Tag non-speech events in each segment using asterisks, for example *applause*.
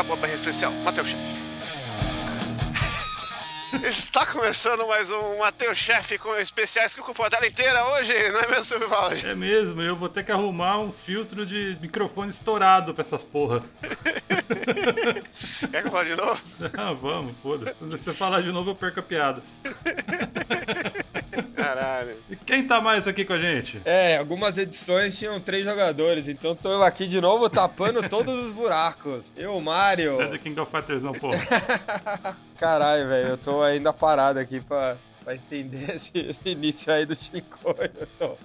acabou a barra especial. Mateus Chefe. *laughs* Está começando mais um Mateus Chefe com especiais que ocupam a tela inteira hoje, não é mesmo, Silvio Valde? É mesmo, eu vou ter que arrumar um filtro de microfone estourado pra essas porra. *laughs* Quer que eu fale de novo? Ah, vamos, foda-se. Se você falar de novo, eu perco a piada. *laughs* Caralho. E quem tá mais aqui com a gente? É, algumas edições tinham três jogadores, então tô eu aqui de novo tapando todos os buracos. Eu, Mario. É The King of Fighters, não, porra. *laughs* Caralho, velho, eu tô ainda parado aqui pra, pra entender *laughs* esse, esse início aí do. Eu, tô-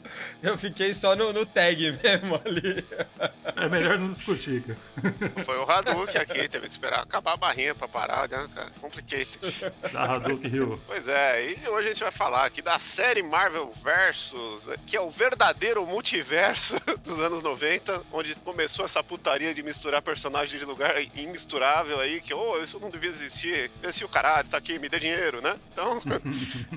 eu fiquei só no, no tag mesmo ali. *laughs* É melhor não discutir, cara. Foi o Hadouken aqui, teve que esperar acabar a barrinha pra parar, né, cara? Complicated. Da Hadouken Hill. Pois é, e hoje a gente vai falar aqui da série Marvel Versus, que é o verdadeiro multiverso *laughs* dos anos 90, onde começou essa putaria de misturar personagens de lugar imisturável aí, que, oh, isso não devia existir. Esse o caralho, tá aqui, me dê dinheiro, né? Então,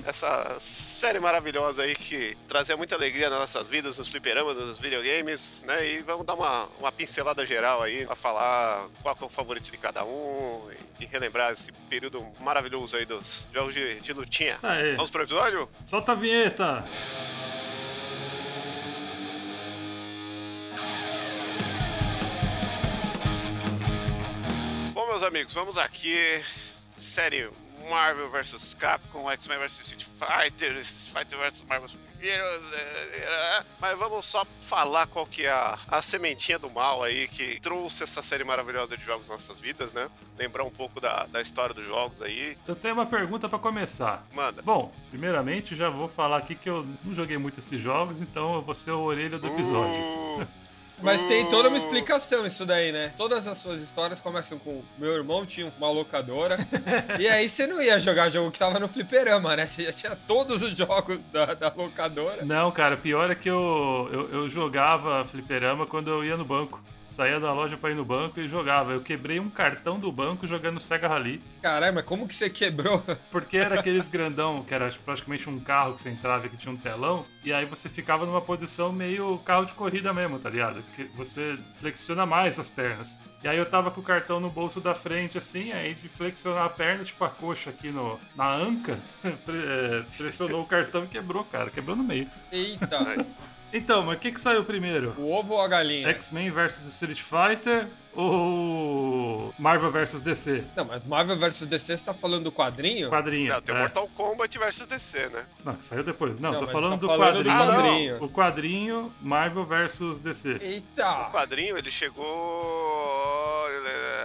essa série maravilhosa aí que trazia muita alegria nas nossas vidas, nos fliperamas, nos videogames, né? E vamos dar uma, uma pincelada geral aí pra falar qual é o favorito de cada um e, e relembrar esse período maravilhoso aí dos jogos de, de lutinha. Aí. Vamos pro episódio? Solta a vinheta! Bom, meus amigos, vamos aqui. Série Marvel vs Capcom, X-Men vs Street Fighter, Street Fighter vs Marvel Super Heroes, eh, Mas vamos só falar qual que é a, a sementinha do mal aí que trouxe essa série maravilhosa de jogos nas nossas vidas, né? Lembrar um pouco da, da história dos jogos aí. Eu tenho uma pergunta pra começar. Manda. Bom, primeiramente já vou falar aqui que eu não joguei muito esses jogos, então eu vou ser o orelha do episódio. Uh, Mas tem toda uma uh. explicação isso daí, né? Todas as suas histórias começam com meu irmão tinha uma locadora. e aí você não ia jogar jogo que tava no fliperama, né? Você já tinha todos os jogos da, da locadora. Não, cara, pior é que eu, eu, eu jogava fliperama quando eu ia no banco. Saía da loja pra ir no banco e jogava. Eu quebrei um cartão do banco jogando Sega Rally. Caralho, mas como que você quebrou? Porque era aqueles grandão, que era praticamente um carro que você entrava e que tinha um telão, e aí você ficava numa posição meio carro de corrida mesmo, tá ligado? Que você flexiona mais as pernas. E aí eu tava com o cartão no bolso da frente, assim, aí de flexionar a perna, tipo a coxa aqui no, na anca, *laughs* é, pressionou o cartão e quebrou, cara. Quebrou no meio. Eita, *laughs* Então, mas o que que saiu primeiro? o ovo ou a galinha? X-Men versus Street Fighter ou Marvel versus DC? Não, mas Marvel vs DC você tá falando do quadrinho? Quadrinho. Não, tem o é. Mortal Kombat versus DC, né? Não, que saiu depois. Não, Não, tô falando, tá do, falando do quadrinho. quadrinho. O quadrinho Marvel versus DC. O Eita! quadrinho, ele chegou...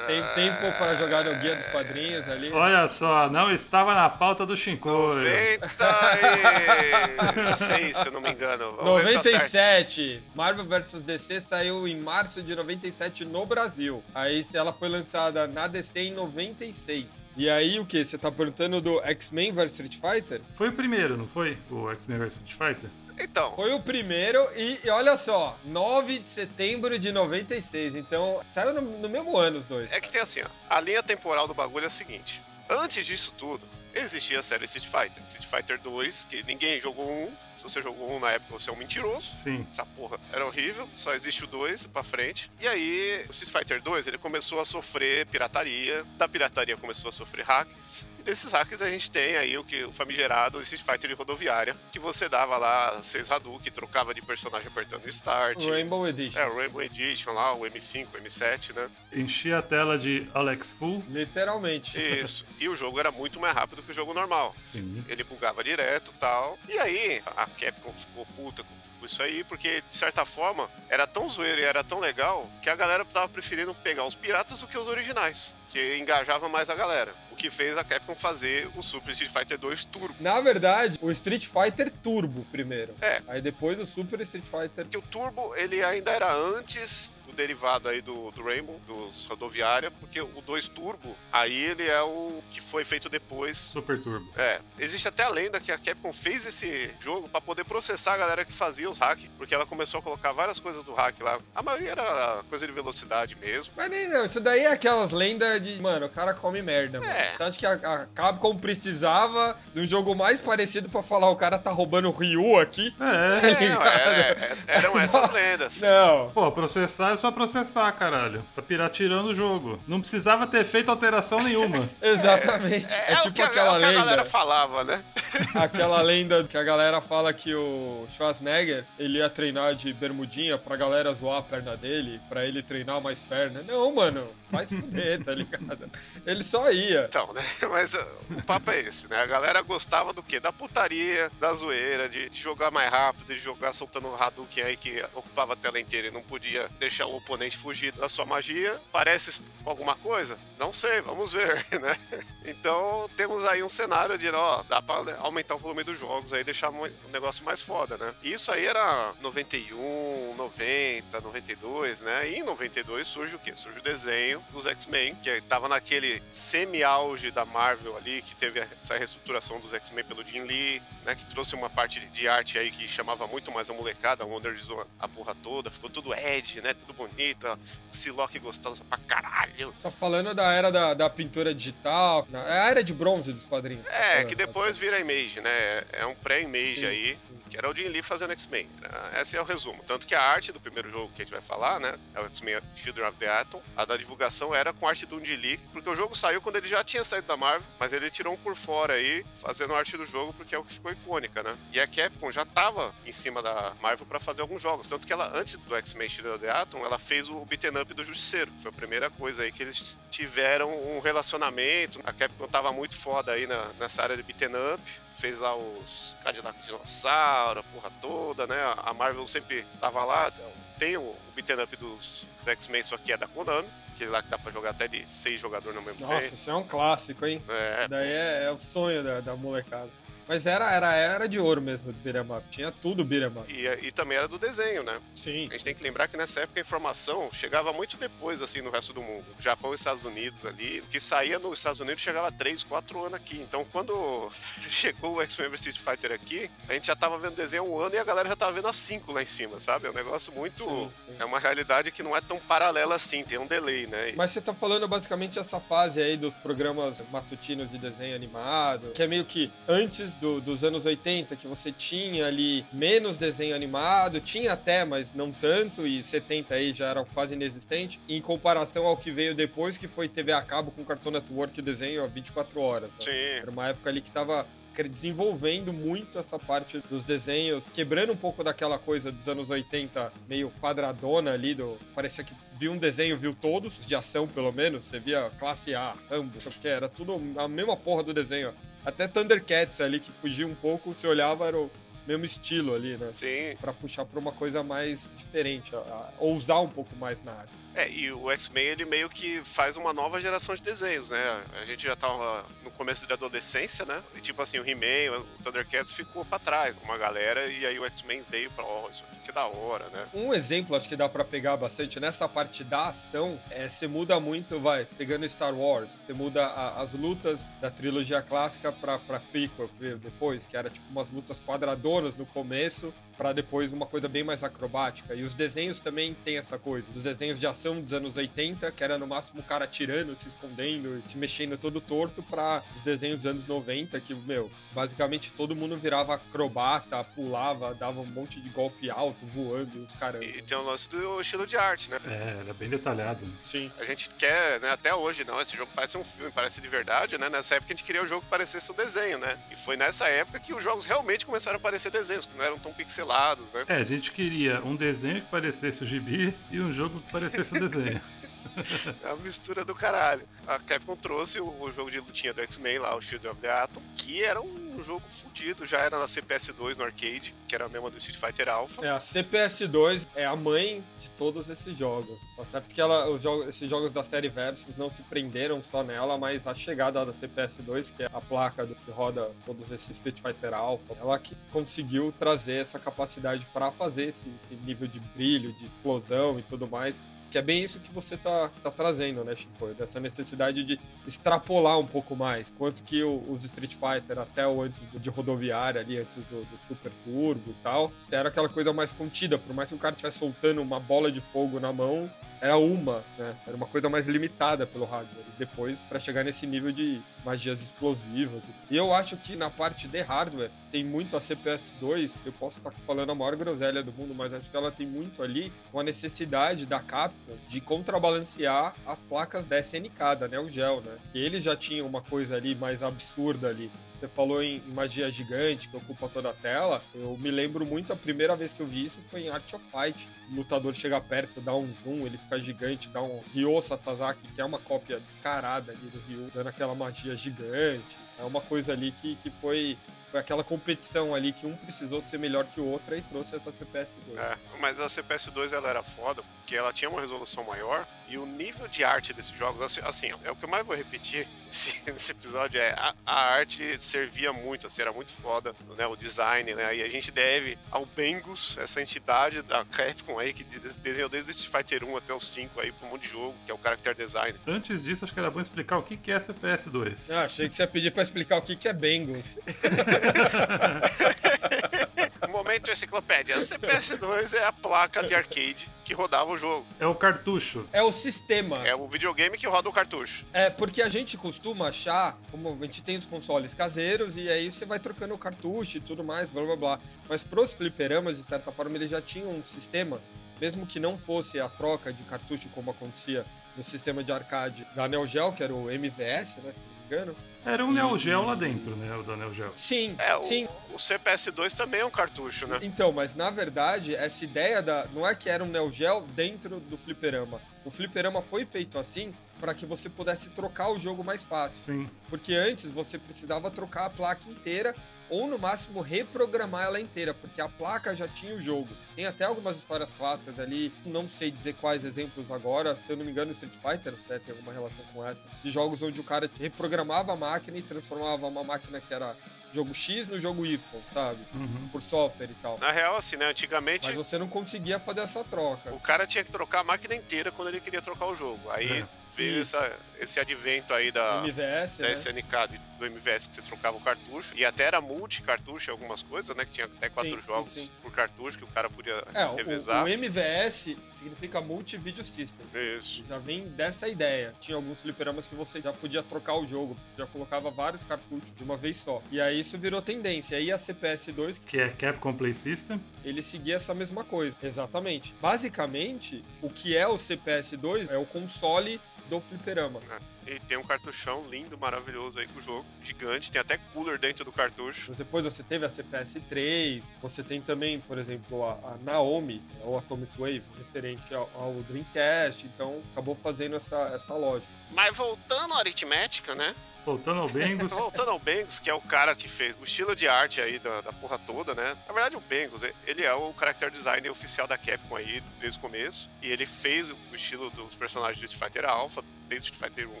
Tem tempo para jogar no guia dos quadrinhos ali? Olha só, não estava na pauta do Shinkoio. 96, *laughs* se eu não me engano. Vamos ver se acerta. 97. Marvel vs DC saiu em março de 97 no Brasil. Aí ela foi lançada na DC em 96. E aí o que? Você tá perguntando do X-Men vs Street Fighter? Foi o primeiro, não foi? O X-Men vs Street Fighter? Então, Foi o primeiro e, e olha só, 9 de setembro de 96. Então saiu no, no mesmo ano os dois. é que tem assim, ó. A linha temporal do bagulho é a seguinte. Antes disso tudo, existia a série Street Fighter. Street Fighter 2, que ninguém jogou um. Se você jogou um na época, você é um mentiroso. Sim. Essa porra era horrível, só existe o 2 pra frente. E aí, o Street Fighter 2, ele começou a sofrer pirataria. Da pirataria começou a sofrer hacks. E desses hacks a gente tem aí o que o famigerado Street Fighter de rodoviária, que você dava lá seis Hadouken, trocava de personagem apertando Start. Rainbow Edition. É, o Rainbow Edition lá, o M5, o M7, né? Enchi a tela de Alex Full. Literalmente. Isso. e o jogo era muito mais rápido que o jogo normal. Sim. Ele bugava direto e tal. E aí, a Capcom ficou puta com com isso aí, porque, de certa forma, era tão zoeiro e era tão legal que a galera tava preferindo pegar os piratas do que os originais, que engajava mais a galera. O que fez a Capcom fazer o Super Street Fighter 2 Turbo. Na verdade, o Street Fighter Turbo primeiro. É. Aí depois o Super Street Fighter. Que o Turbo, ele ainda era antes do derivado aí do, do Rainbow, dos rodoviária, porque o 2 Turbo, aí ele é o que foi feito depois Super Turbo. É, existe até a lenda que a Capcom fez esse jogo pra poder processar a galera que fazia os hacks, porque ela começou a colocar várias coisas do hack lá. A maioria era coisa de velocidade mesmo. Mas nem não, isso daí é aquelas lendas de, mano, o cara come merda, mano. É. Você acha que a, a Capcom precisava de um jogo mais parecido pra falar o cara tá roubando o Ryu aqui? É. É, não, é, é, eram essas lendas. Não. Pô, processar é só processar, caralho. Tá piratirando o jogo. Não precisava ter feito alteração nenhuma. *laughs* Exatamente. É, é, é tipo que, aquela é lenda. a galera falava, né? *laughs* aquela lenda que a galera fala que o Schwarzenegger ele ia treinar de bermudinha pra galera zoar a perna dele, pra ele treinar mais perna. Não, mano, faz fuder, tá ligado? Ele só ia. Então, né? *laughs* Mas uh, o papo é esse, né? A galera gostava do quê? Da putaria, da zoeira, de, de jogar mais rápido, de jogar soltando o Hadouken aí que ocupava a tela inteira e não podia deixar o oponente fugir da sua magia. Parece com alguma coisa? Não sei, vamos ver, *laughs* né? Então temos aí um cenário de, ó, dá pra aumentar o volume dos jogos aí, deixar o negócio mais foda, né? E isso aí era 91, 90, 92, né? E em 92 surge o quê? Surge o desenho dos X-Men, que tava naquele semi-auge da Marvel ali, que teve essa reestruturação dos X-Men pelo Jim Lee, né? Que trouxe uma parte de arte aí que chamava muito mais a molecada, a Wonder a porra toda, ficou tudo Ed, né? Tudo bonito, Psylocke gostosa pra caralho. Tá falando da era da, da pintura digital, é a era de bronze dos quadrinhos. É, que depois vira Image, né? É um pré-Image aí era o Jim Lee fazendo X-Men. Né? Esse é o resumo. Tanto que a arte do primeiro jogo que a gente vai falar, né? É o X-Men Children of the Atom. A da divulgação era com arte do Jim Lee, porque o jogo saiu quando ele já tinha saído da Marvel, mas ele tirou um por fora aí, fazendo a arte do jogo, porque é o que ficou icônica, né? E a Capcom já tava em cima da Marvel para fazer alguns jogos. Tanto que ela, antes do X-Men Children of the Atom, ela fez o beaten up do Justiceiro, foi a primeira coisa aí que eles tiveram um relacionamento. A Capcom tava muito foda aí na, nessa área de beaten up fez lá os Cadillac Dinossauro, a porra toda, né? A Marvel sempre tava lá. Tem o, o beat'em up dos, X-Men, só que é da Konami. Aquele lá que dá pra jogar até de seis jogadores no mesmo Nossa, tempo. Nossa, isso é um clássico, hein? É, Daí é, é, o sonho da, da molecada. Mas era, era, era de ouro mesmo do beat'em up. Tinha tudo beat'em up. E, e também era do desenho, né? Sim. A gente tem que lembrar que nessa época a informação chegava muito depois, assim, no resto do mundo. Japão e Estados Unidos ali. Que saía nos Estados Unidos chegava 3, 4 anos aqui. Então, quando *laughs* chegou o X-Men vs Street Fighter aqui, a gente já tava vendo desenho há um ano e a galera já tava vendo há 5 lá em cima, sabe? É um negócio muito... Sim, sim. É uma realidade que não é tão paralela assim, tem um delay, né? Mas você tá falando basicamente essa fase aí dos programas matutinos de desenho animado, que é meio que antes do, dos anos 80, que você tinha ali menos desenho animado, tinha até, mas não tanto, e 70 aí já era quase inexistente, em comparação ao que veio depois, que foi TV a cabo com Cartoon Network e desenho a 24 horas. Né? Sim. Era uma época ali que tava desenvolvendo muito essa parte dos desenhos, quebrando um pouco daquela coisa dos anos 80, meio quadradona ali, do parecia que viu um desenho, viu todos, de ação pelo menos, você via classe A, Rambo, porque era tudo a mesma porra do desenho. Até Thundercats ali, que fugia um pouco, você olhava, era o mesmo estilo ali, né? Sim. Pra puxar pra uma coisa mais diferente, a, a, ousar um pouco mais na área. É, e o X-Men ele meio que faz uma nova geração de desenhos, né? A gente já tava no começo da adolescência, né? E tipo assim, o He-Man, o Thundercats ficou pra trás, uma galera, e aí o X-Men veio pra, ó, oh, isso aqui que da hora, né? Um exemplo, acho que dá pra pegar bastante nessa parte da ação, é você muda muito, vai, pegando Star Wars, você muda a, as lutas da trilogia clássica pra, pra prequel depois, que era tipo umas lutas quadradonas no começo, para depois uma coisa bem mais acrobática. E os desenhos também tem essa coisa. Os desenhos de ação dos anos 80, que era no máximo o cara tirando, se escondendo, se mexendo todo torto, para os desenhos dos anos 90, que, meu, basicamente todo mundo virava acrobata, pulava, dava um monte de golpe alto, voando, os caras. E tem o lance do estilo de arte, né? É, era bem detalhado. Né? Sim. A gente quer, né, até hoje, não, esse jogo parece um filme, parece de verdade, né? Nessa época a gente queria o jogo que parecesse um desenho, né? E foi nessa época que os jogos realmente começaram a parecer desenhos, que não eram tão pixelados né? É, a gente queria um desenho que parecesse o gibi e um jogo que parecesse o desenho. *laughs* *laughs* é uma mistura do caralho. A Capcom trouxe o, jogo de lutinha do X-Men lá, o Shield of the Atom, que era um jogo fodido, já era na CPS2 no arcade, que era a mesma do Street Fighter Alpha. É, a CPS2 é a mãe de todos esses jogos. Tá certo que ela, os jogos, esses jogos da série Versus não se prenderam só nela, mas a chegada da CPS2, que é a placa do, que roda todos esses Street Fighter Alpha, ela que conseguiu trazer essa capacidade para fazer esse, esse nível de brilho, de explosão e tudo mais que é bem isso que você tá, tá trazendo, né, Chico? Dessa necessidade de extrapolar um pouco mais. Quanto que os Street Fighter, até o antes de rodoviária ali, antes do, do Super Turbo e tal, era aquela coisa mais contida. Por mais que o cara estivesse soltando uma bola de fogo na mão, era uma, né? Era uma coisa mais limitada pelo hardware. E depois, para chegar nesse nível de magias explosivas. E eu acho que na parte de hardware tem muito a CPS 2. Eu posso estar falando a maior groselha do mundo, mas acho que ela tem muito ali com a necessidade da Capcom de contrabalancear as placas da SNK, da Neo Geo, né? E eles já tinham uma coisa ali mais absurda ali. Você falou em magia gigante que ocupa toda a tela. Eu me lembro muito a primeira vez que eu vi isso foi em Art of Fight. O lutador chega perto, dá um zoom, ele fica gigante, dá um Ryo Sasaki, que é uma cópia descarada ali do Ryu, dando aquela magia gigante. É uma coisa ali que, que foi foi aquela competição ali que um precisou ser melhor que o outro e trouxe essa CPS2. É, mas a CPS2 ela era foda porque ela tinha uma resolução maior e o nível de arte desses jogos, assim, assim é o que eu mais vou repetir *laughs* nesse, nesse episódio é a, a, arte servia muito, assim, era muito foda, né, o design, né, e a gente deve ao Bengus, essa entidade da Capcom aí que desenhou desde o Street Fighter 1 até o 5 aí pra um monte de jogo, que é o character design. Antes disso, acho que era bom explicar o que é CPS2. Ah, achei que você ia pedir pra explicar o que é Bengus. *laughs* *laughs* Momento enciclopédia. A CPS2 é a placa de arcade que rodava o jogo. É o cartucho. É o sistema. É o videogame que roda o cartucho. É, porque a gente costuma achar, como a gente tem os consoles caseiros, e aí você vai trocando o cartucho e tudo mais, blá blá blá. Mas pros fliperamas, de certa forma, eles já tinham um sistema, mesmo que não fosse a troca de cartucho como acontecia no sistema de arcade da Neo Geo, que era o MVS, né? Engano. Era um Neo Geo lá dentro, né? O da Neo Geo. Sim, é, o, sim. O CPS2 também é um cartucho, né? Então, mas na verdade, essa ideia da. Não é que era um Neo Geo dentro do fliperama. O fliperama foi feito assim para que você pudesse trocar o jogo mais fácil. Sim. Porque antes você precisava trocar a placa inteira ou no máximo reprogramar ela inteira, porque a placa já tinha o jogo. Tem até algumas histórias clássicas ali, não sei dizer quais exemplos agora, se eu não me engano, Street Fighter até tem alguma relação com essa, de jogos onde o cara reprogramava a máquina e transformava uma máquina que era jogo X no jogo Y, sabe? Uhum. Por software e tal. Na real, assim, né? Antigamente. Mas você não conseguia fazer essa troca. O cara tinha que trocar a máquina inteira quando ele queria trocar o jogo. Aí é. veio essa, esse advento aí da, MVS, da né? SNK, do MVS, que você trocava o cartucho. E até era multi-cartucho em algumas coisas, né? Que tinha até quatro sim, jogos sim. por cartucho que o cara podia é, revezar. O, o MVS significa Multi-Video System. Isso. Já vem dessa ideia. Tinha alguns fliperamas que você já podia trocar o jogo, já colocava vários cartuchos de uma vez só. E aí isso virou tendência. Aí a CPS2, que é Capcom Play System, ele seguia essa mesma coisa. Exatamente. Basicamente, o que é o CPS2 é o console do fliperama. É. E tem um cartuchão lindo, maravilhoso aí com o jogo, gigante, tem até cooler dentro do cartucho. Depois você teve a CPS3, você tem também, por exemplo, a, a Naomi, ou a Thomas Wave, referente ao, ao, Dreamcast, então acabou fazendo essa, essa lógica. Mas voltando à aritmética, né? Voltando ao Bengos. *laughs* voltando ao Bengos, que é o cara que fez o estilo de arte aí da, da porra toda, né? Na verdade, o Bengos, ele é o character designer oficial da Capcom aí desde o começo. E ele fez o estilo dos personagens de Street Fighter Alpha, desde Street Fighter 1,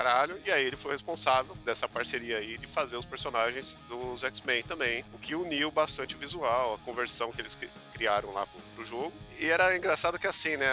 caralho. E aí ele foi responsável dessa parceria aí de fazer os personagens dos X-Men também. O que uniu bastante o visual, a conversão que eles criaram lá pro, pro jogo. E era engraçado que assim, né?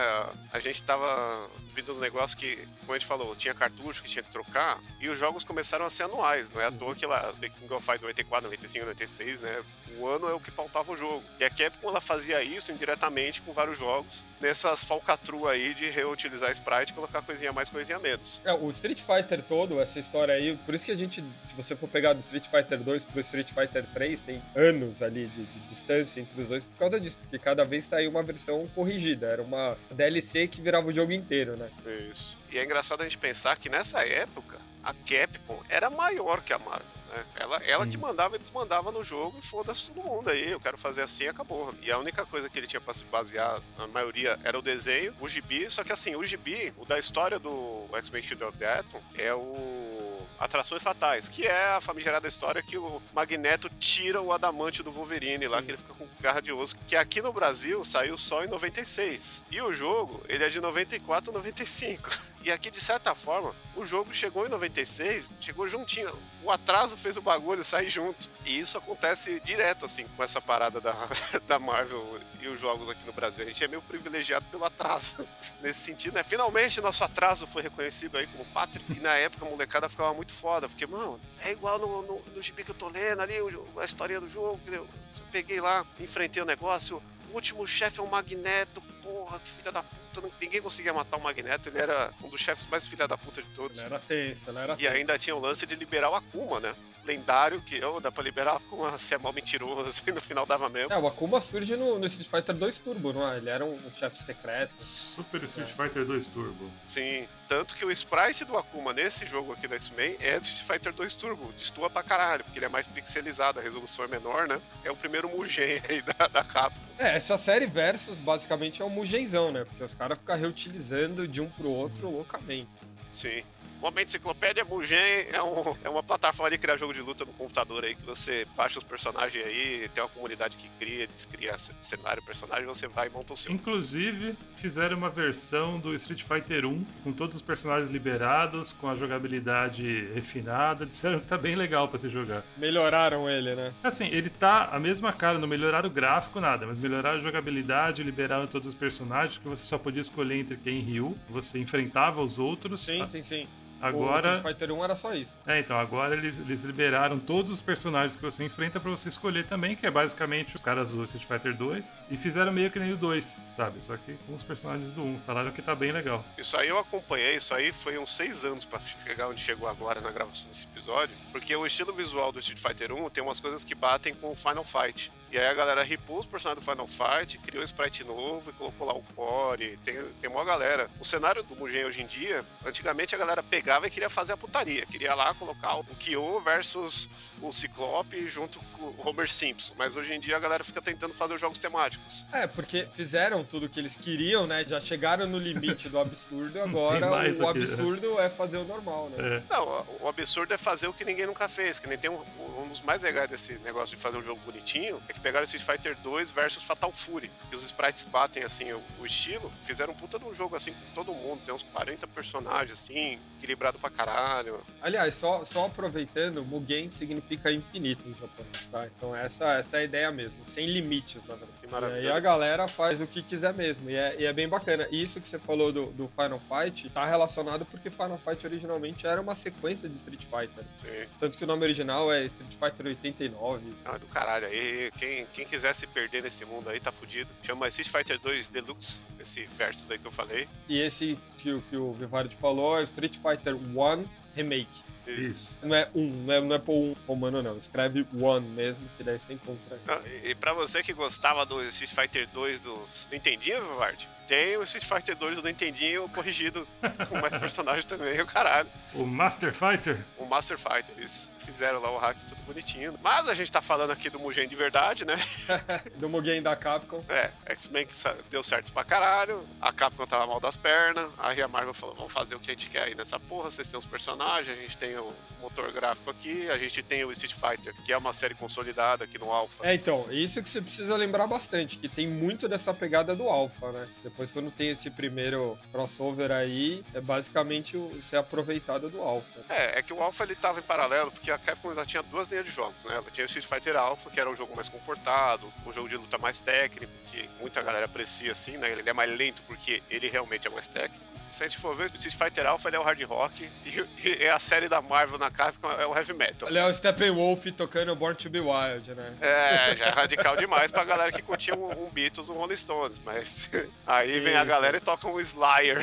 A gente tava vindo um negócio que, como a gente falou, tinha cartucho que tinha que trocar. E os jogos começaram a ser anuais. Não é à toa que lá, The King of Fight 94, 95, 96, né? O ano é o que pautava o jogo. E a Capcom ela fazia isso indiretamente com vários jogos, nessas falcatruas aí de reutilizar sprite e colocar coisinha mais, coisinha menos. É, o Street Fighter todo, essa história aí, por isso que a gente, se você for pegar do Street Fighter 2 pro Street Fighter 3, tem anos ali de, de distância entre os dois por causa disso, porque cada vez saiu uma versão corrigida, era uma DLC que virava o jogo inteiro, né? Isso. E é engraçado a gente pensar que nessa época, a Capcom era maior que a Marvel. Né? Ela, ela te mandava e desmandava no jogo e foda-se todo mundo aí. Eu quero fazer assim e acabou. E a única coisa que ele tinha pra se basear, na maioria, era o desenho, o gibi. Só que assim, o gibi, o da história do X-Men Shield of the Atom, é o Atrações Fatais, que é a famigerada história que o Magneto tira o adamante do Wolverine lá, Sim. que ele fica com garra de osso, que aqui no Brasil saiu só em 96. E o jogo, ele é de 94 95. *laughs* E aqui, de certa forma, o jogo chegou em 96, chegou juntinho. O atraso fez o bagulho sair junto. E isso acontece direto, assim, com essa parada da, *laughs* da Marvel e os jogos aqui no Brasil. A gente é meio privilegiado pelo atraso. *laughs* Nesse sentido, né? Finalmente, nosso atraso foi reconhecido aí como pátria. E na época, a molecada ficava muito foda, porque, mano, é igual no, no, no gibi que eu tô lendo ali, a história do jogo. Eu peguei lá, enfrentei o negócio. O último chefe é um magneto, porra, que filha da puta ninguém conseguia matar o Magneto, ele era um dos chefes mais filha da puta de todos. Ele era tenso, ele era E ainda tinha o lance de liberar o Akuma, né? Lendário que oh, dá pra liberar Akuma, você é mal mentiroso, assim, no final dava mesmo. É, o Akuma surge no, no Street Fighter 2 Turbo, não é? Ele era um, um chefe secreto. Super Street é. Fighter 2 Turbo. Sim, tanto que o sprite do Akuma nesse jogo aqui do X-Men é do Street Fighter 2 Turbo, destua pra caralho, porque ele é mais pixelizado, a resolução é menor, né? É o primeiro Mugen *laughs* aí da, da capa. É, essa série Versus basicamente é um Mugenzão, né? Porque os caras ficam reutilizando de um pro outro loucamente. Sim. Momento Enciclopédia Mugen é, um, é uma plataforma de criar jogo de luta no computador aí, que você baixa os personagens aí, tem uma comunidade que cria, descria cenário, personagem, você vai e monta o seu. Inclusive, fizeram uma versão do Street Fighter 1 com todos os personagens liberados, com a jogabilidade refinada. Disseram que tá bem legal para se jogar. Melhoraram ele, né? Assim, ele tá a mesma cara, não melhoraram o gráfico, nada, mas melhoraram a jogabilidade, liberaram todos os personagens, que você só podia escolher entre quem e Ryu. Você enfrentava os outros. Sim, sim, sim. Agora. O Street Fighter 1 era só isso. É, então, agora eles, eles liberaram todos os personagens que você enfrenta para você escolher também, que é basicamente os caras do Street Fighter 2. E fizeram meio que nem o 2, sabe? Só que com os personagens do 1. Falaram que tá bem legal. Isso aí eu acompanhei, isso aí foi uns 6 anos para chegar onde chegou agora na gravação desse episódio. Porque o estilo visual do Street Fighter 1 tem umas coisas que batem com o Final Fight. E aí a galera ripou os personagens do Final Fight, criou um sprite novo e colocou lá o core. Tem, tem uma galera. O cenário do Mugen hoje em dia, antigamente a galera pegava e queria fazer a putaria. Queria lá colocar o Kyo versus o Ciclope junto com o Homer Simpson. Mas hoje em dia a galera fica tentando fazer os jogos temáticos. É, porque fizeram tudo o que eles queriam, né? Já chegaram no limite do absurdo, *laughs* agora o aqui, né? absurdo né? é fazer o normal, né? É. Não, o absurdo é fazer o que ninguém nunca fez. Que nem tem um, um dos mais legais desse negócio de fazer um jogo bonitinho, é que pegaram Street Fighter 2 versus Fatal Fury, que os sprites batem assim o, o, estilo, fizeram um puta de um jogo assim com todo mundo, tem uns 40 personagens assim, equilibrado pra caralho. Aliás, só, só aproveitando, Mugen significa infinito em japonês, tá? Então essa, essa é a ideia mesmo, sem limites, na verdade. E aí a galera faz o que quiser mesmo, e é, e é bem bacana. E isso que você falou do, do Final Fight tá relacionado porque Final Fight originalmente era uma sequência de Street Fighter. Sim. Tanto que o nome original é Street Fighter 89. Ah, do caralho. aí quem, quem quiser se perder nesse mundo aí tá fudido. Chama Street Fighter 2 Deluxe, esse versus aí que eu falei. E esse que, que o Vivardi falou é Street Fighter 1 Remake. Isso. Não é um, não é, não é por um romano, não. Escreve one mesmo, que daí você encontra. Não, e, e pra você que gostava do Street Fighter 2 do Nintendinho, Vivard, tem o Street Fighter 2 do Nintendinho corrigido com mais *laughs* personagens também, o caralho. O Master Fighter? O Master Fighter, isso. Fizeram lá o hack tudo bonitinho. Mas a gente tá falando aqui do Mugen de verdade, né? *laughs* do Mugen da Capcom. É, X-Men que deu certo pra caralho. A Capcom tava mal das pernas. Aí a Marvel falou: vamos fazer o que a gente quer aí nessa porra. Vocês têm os personagens, a gente tem o motor gráfico aqui, a gente tem o Street Fighter, que é uma série consolidada aqui no Alpha. É, então, isso que você precisa lembrar bastante, que tem muito dessa pegada do Alpha, né? Depois quando tem esse primeiro crossover aí, é basicamente ser aproveitado do Alpha. É, é que o Alpha ele tava em paralelo, porque a Capcom ela tinha duas linhas de jogos, né? Ela tinha o Street Fighter Alpha, que era um jogo mais comportado, um jogo de luta mais técnico, que muita galera aprecia assim, né? Ele é mais lento porque ele realmente é mais técnico. Se a gente for ver, o Street Fighter Alpha ele é o hard rock e, e é a série da Marvel na Capcom é o heavy metal. Ele é o Steppenwolf tocando Born to Be Wild, né? É, já é radical demais pra galera que curtia um, um Beatles, um Rolling Stones, mas *laughs* aí vem a galera e toca um Slayer.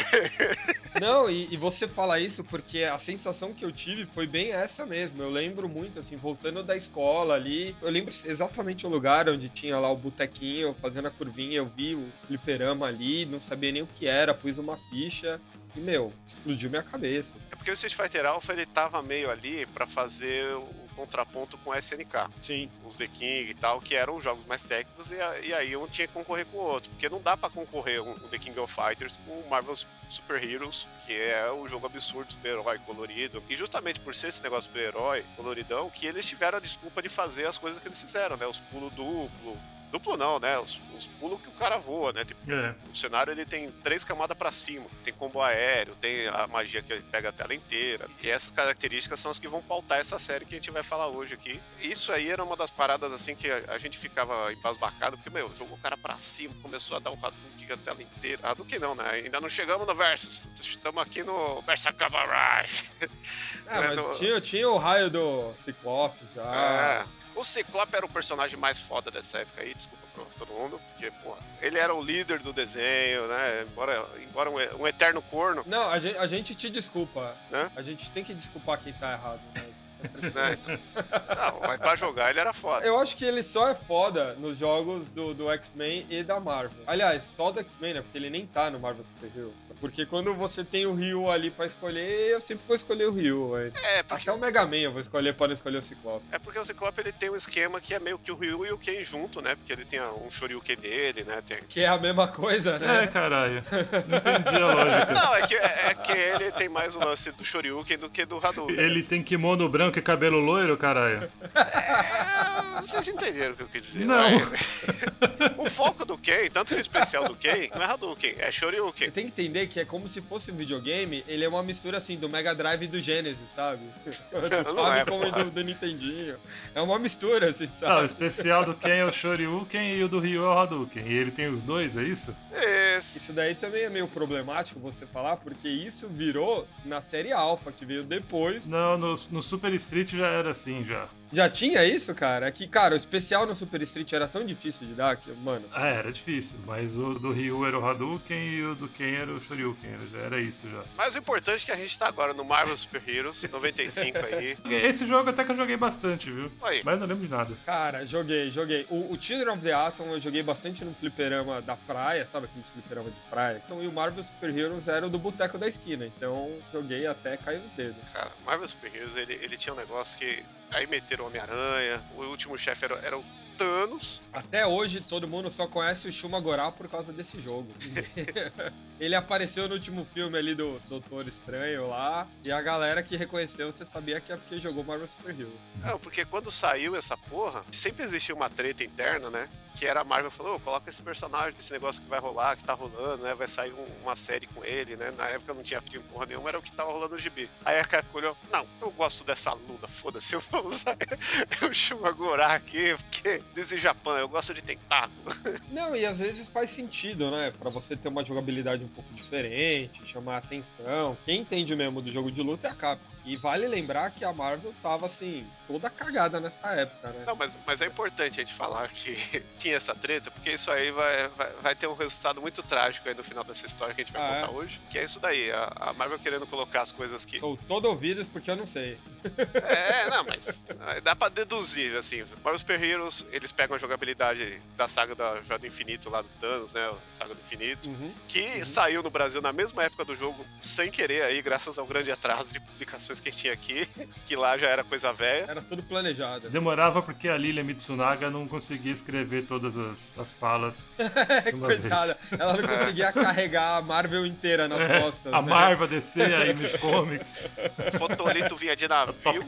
*laughs* Não, e, e, você fala isso porque a sensação que eu tive foi bem essa mesmo. Eu lembro muito, assim, voltando da escola ali, eu lembro exatamente o lugar onde tinha lá o botequinho, fazendo a curvinha, eu vi o fliperama ali, não sabia nem o que era, pus uma ficha e, meu, explodiu minha cabeça. É porque o Street Fighter Alpha, ele tava meio ali para fazer o contraponto com o SNK. Sim. Os The King e tal, que eram jogos mais técnicos, e, e aí um tinha que concorrer com o outro. Porque não dá para concorrer um, um The King of Fighters com o Marvel Super Heroes, que é o jogo absurdo do herói colorido. E justamente por ser esse negócio do herói coloridão, que eles tiveram a desculpa de fazer as coisas que eles fizeram, né? Os pulos duplo, Duplo não, né? Os, os pulos que o cara voa, né? Tipo, é. O cenário ele tem três camadas para cima. Tem combo aéreo, tem a magia que pega a tela inteira. E essas características são as que vão pautar essa série que a gente vai falar hoje aqui. Isso aí era uma das paradas assim que a, gente ficava embasbacado, porque, meu, jogou o cara pra cima, começou a dar um Hadouken a tela inteira. Hadouken não, né? Ainda não chegamos no Versus. Estamos aqui no Berserker Barrage. *laughs* É, mas no... tinha, tinha o raio do Ciclope já. É. O Ciclope era o personagem mais foda dessa época aí, desculpa pro todo mundo, porque, pô, ele era o líder do desenho, né? Embora, embora um, um eterno corno. Não, a gente, a gente te desculpa. Né? A gente tem que desculpar quem tá errado, né? Né? Então, não, mas pra jogar ele era foda. Eu acho que ele só é foda nos jogos do, do X-Men e da Marvel. Aliás, só do X-Men, né? Porque ele nem tá no Marvel Super Hero. Porque quando você tem o Ryu ali pra escolher, eu sempre vou escolher o Ryu. Véio. É, porque, Até o Mega Man eu vou escolher para não escolher o Ciclope. é porque o Ciclope ele tem um esquema que é meio que o Ryu e o Ken junto, né? Porque ele tem um Shoryuken dele, né? Tem... Que é a mesma coisa, É, né? caralho. Não entendi a lógica. Não, é que, é que ele tem mais o lance do Shoryuken do que do Hadouken. Ele tem kimono branco e cabelo loiro, caralho. É, vocês entenderam o que eu quis dizer. Não. *laughs* o foco do Ken, tanto que o especial do Ken, não é Hadouken, é Shoryuken. Você tem que entender que é como se fosse um videogame, ele é uma mistura assim do Mega Drive e do Genesis, sabe? Do Não *laughs* é, Famicom e porra. do, do Nintendinho. É uma mistura, assim, Tá, o sabe? especial do Ken é o Shoryuken e o do Ryu é o Hadouken. E ele tem os dois, é isso? Esse. Isso daí também é meio problemático você falar, porque isso virou na série Alpha, que veio depois. Não, no, no Super Street já era assim, já. Já tinha isso, cara? É que, cara, o especial no Super Street era tão difícil de dar que, mano. Ah, era difícil, mas o do Ryu era o Hadouken e o do Ken era o Shoryuken. era isso já. Mas o importante é que a gente tá agora no Marvel Super Heroes *laughs* 95 aí. Esse jogo até que eu joguei bastante, viu? Aí. Mas não lembro de nada. Cara, joguei, joguei. O, o Children of the Atom eu joguei bastante no fliperama da praia, sabe aquele fliperama de praia? Então, e o Marvel Super Heroes era o do boteco da esquina, então joguei até cair os dedos. Cara, Marvel Super Heroes, ele, ele tinha um negócio que. Aí meteram o Homem-Aranha, o último chefe era, era o Thanos. Até hoje, todo mundo só conhece o Shuma Goral por causa desse jogo. *laughs* Ele apareceu no último filme ali do Doutor Estranho lá, e a galera que reconheceu, você sabia que é porque jogou Marvel Super Heroes. Não, porque quando saiu essa porra, sempre existia uma treta interna, né? Que era a Marvel falou, "Ô, coloca esse personagem desse negócio que vai rolar, que tá rolando, né? Vai sair um- uma série com ele, né? Na época não tinha filme porra nenhuma, era o que tava rolando no gibi. Aí a Capcom olhou, não, eu gosto dessa lula, foda-se, eu vou usar *laughs* o Shumagorá aqui, porque desse Japão, eu gosto de tentáculo. Não, e às vezes faz sentido, né? Pra você ter uma jogabilidade um pouco diferente, chamar atenção. Quem entende mesmo do jogo de luta é a Capcom. E vale lembrar que a Marvel tava, assim, toda cagada nessa época, né? Não, mas, mas é importante a gente falar que *laughs* tinha essa treta, porque isso aí vai, vai, vai ter um resultado muito trágico aí no final dessa história que a gente vai Ah, contar hoje. Que é isso daí, a, a Marvel querendo colocar as coisas que. Sou todo ouvidos porque eu não sei. *laughs* É, não, mas é, dá pra deduzir, assim. Marvel Super Heroes, eles pegam a jogabilidade da saga da Joia do Infinito lá do Thanos, né? Saga do Infinito. Uhum. Que saiu no Brasil na mesma época do jogo, sem querer aí, graças ao grande atraso de publicações que a gente tinha aqui, *laughs* que lá já era coisa velha. Era tudo planejado. Demorava porque a Lilia Mitsunaga não conseguia escrever todas as, as falas *laughs* Coitada, ela não conseguia carregar a Marvel inteira nas vez. costas. É, a né? Marvel descer a Image Comics, O *laughs* Fotolito vinha de navio.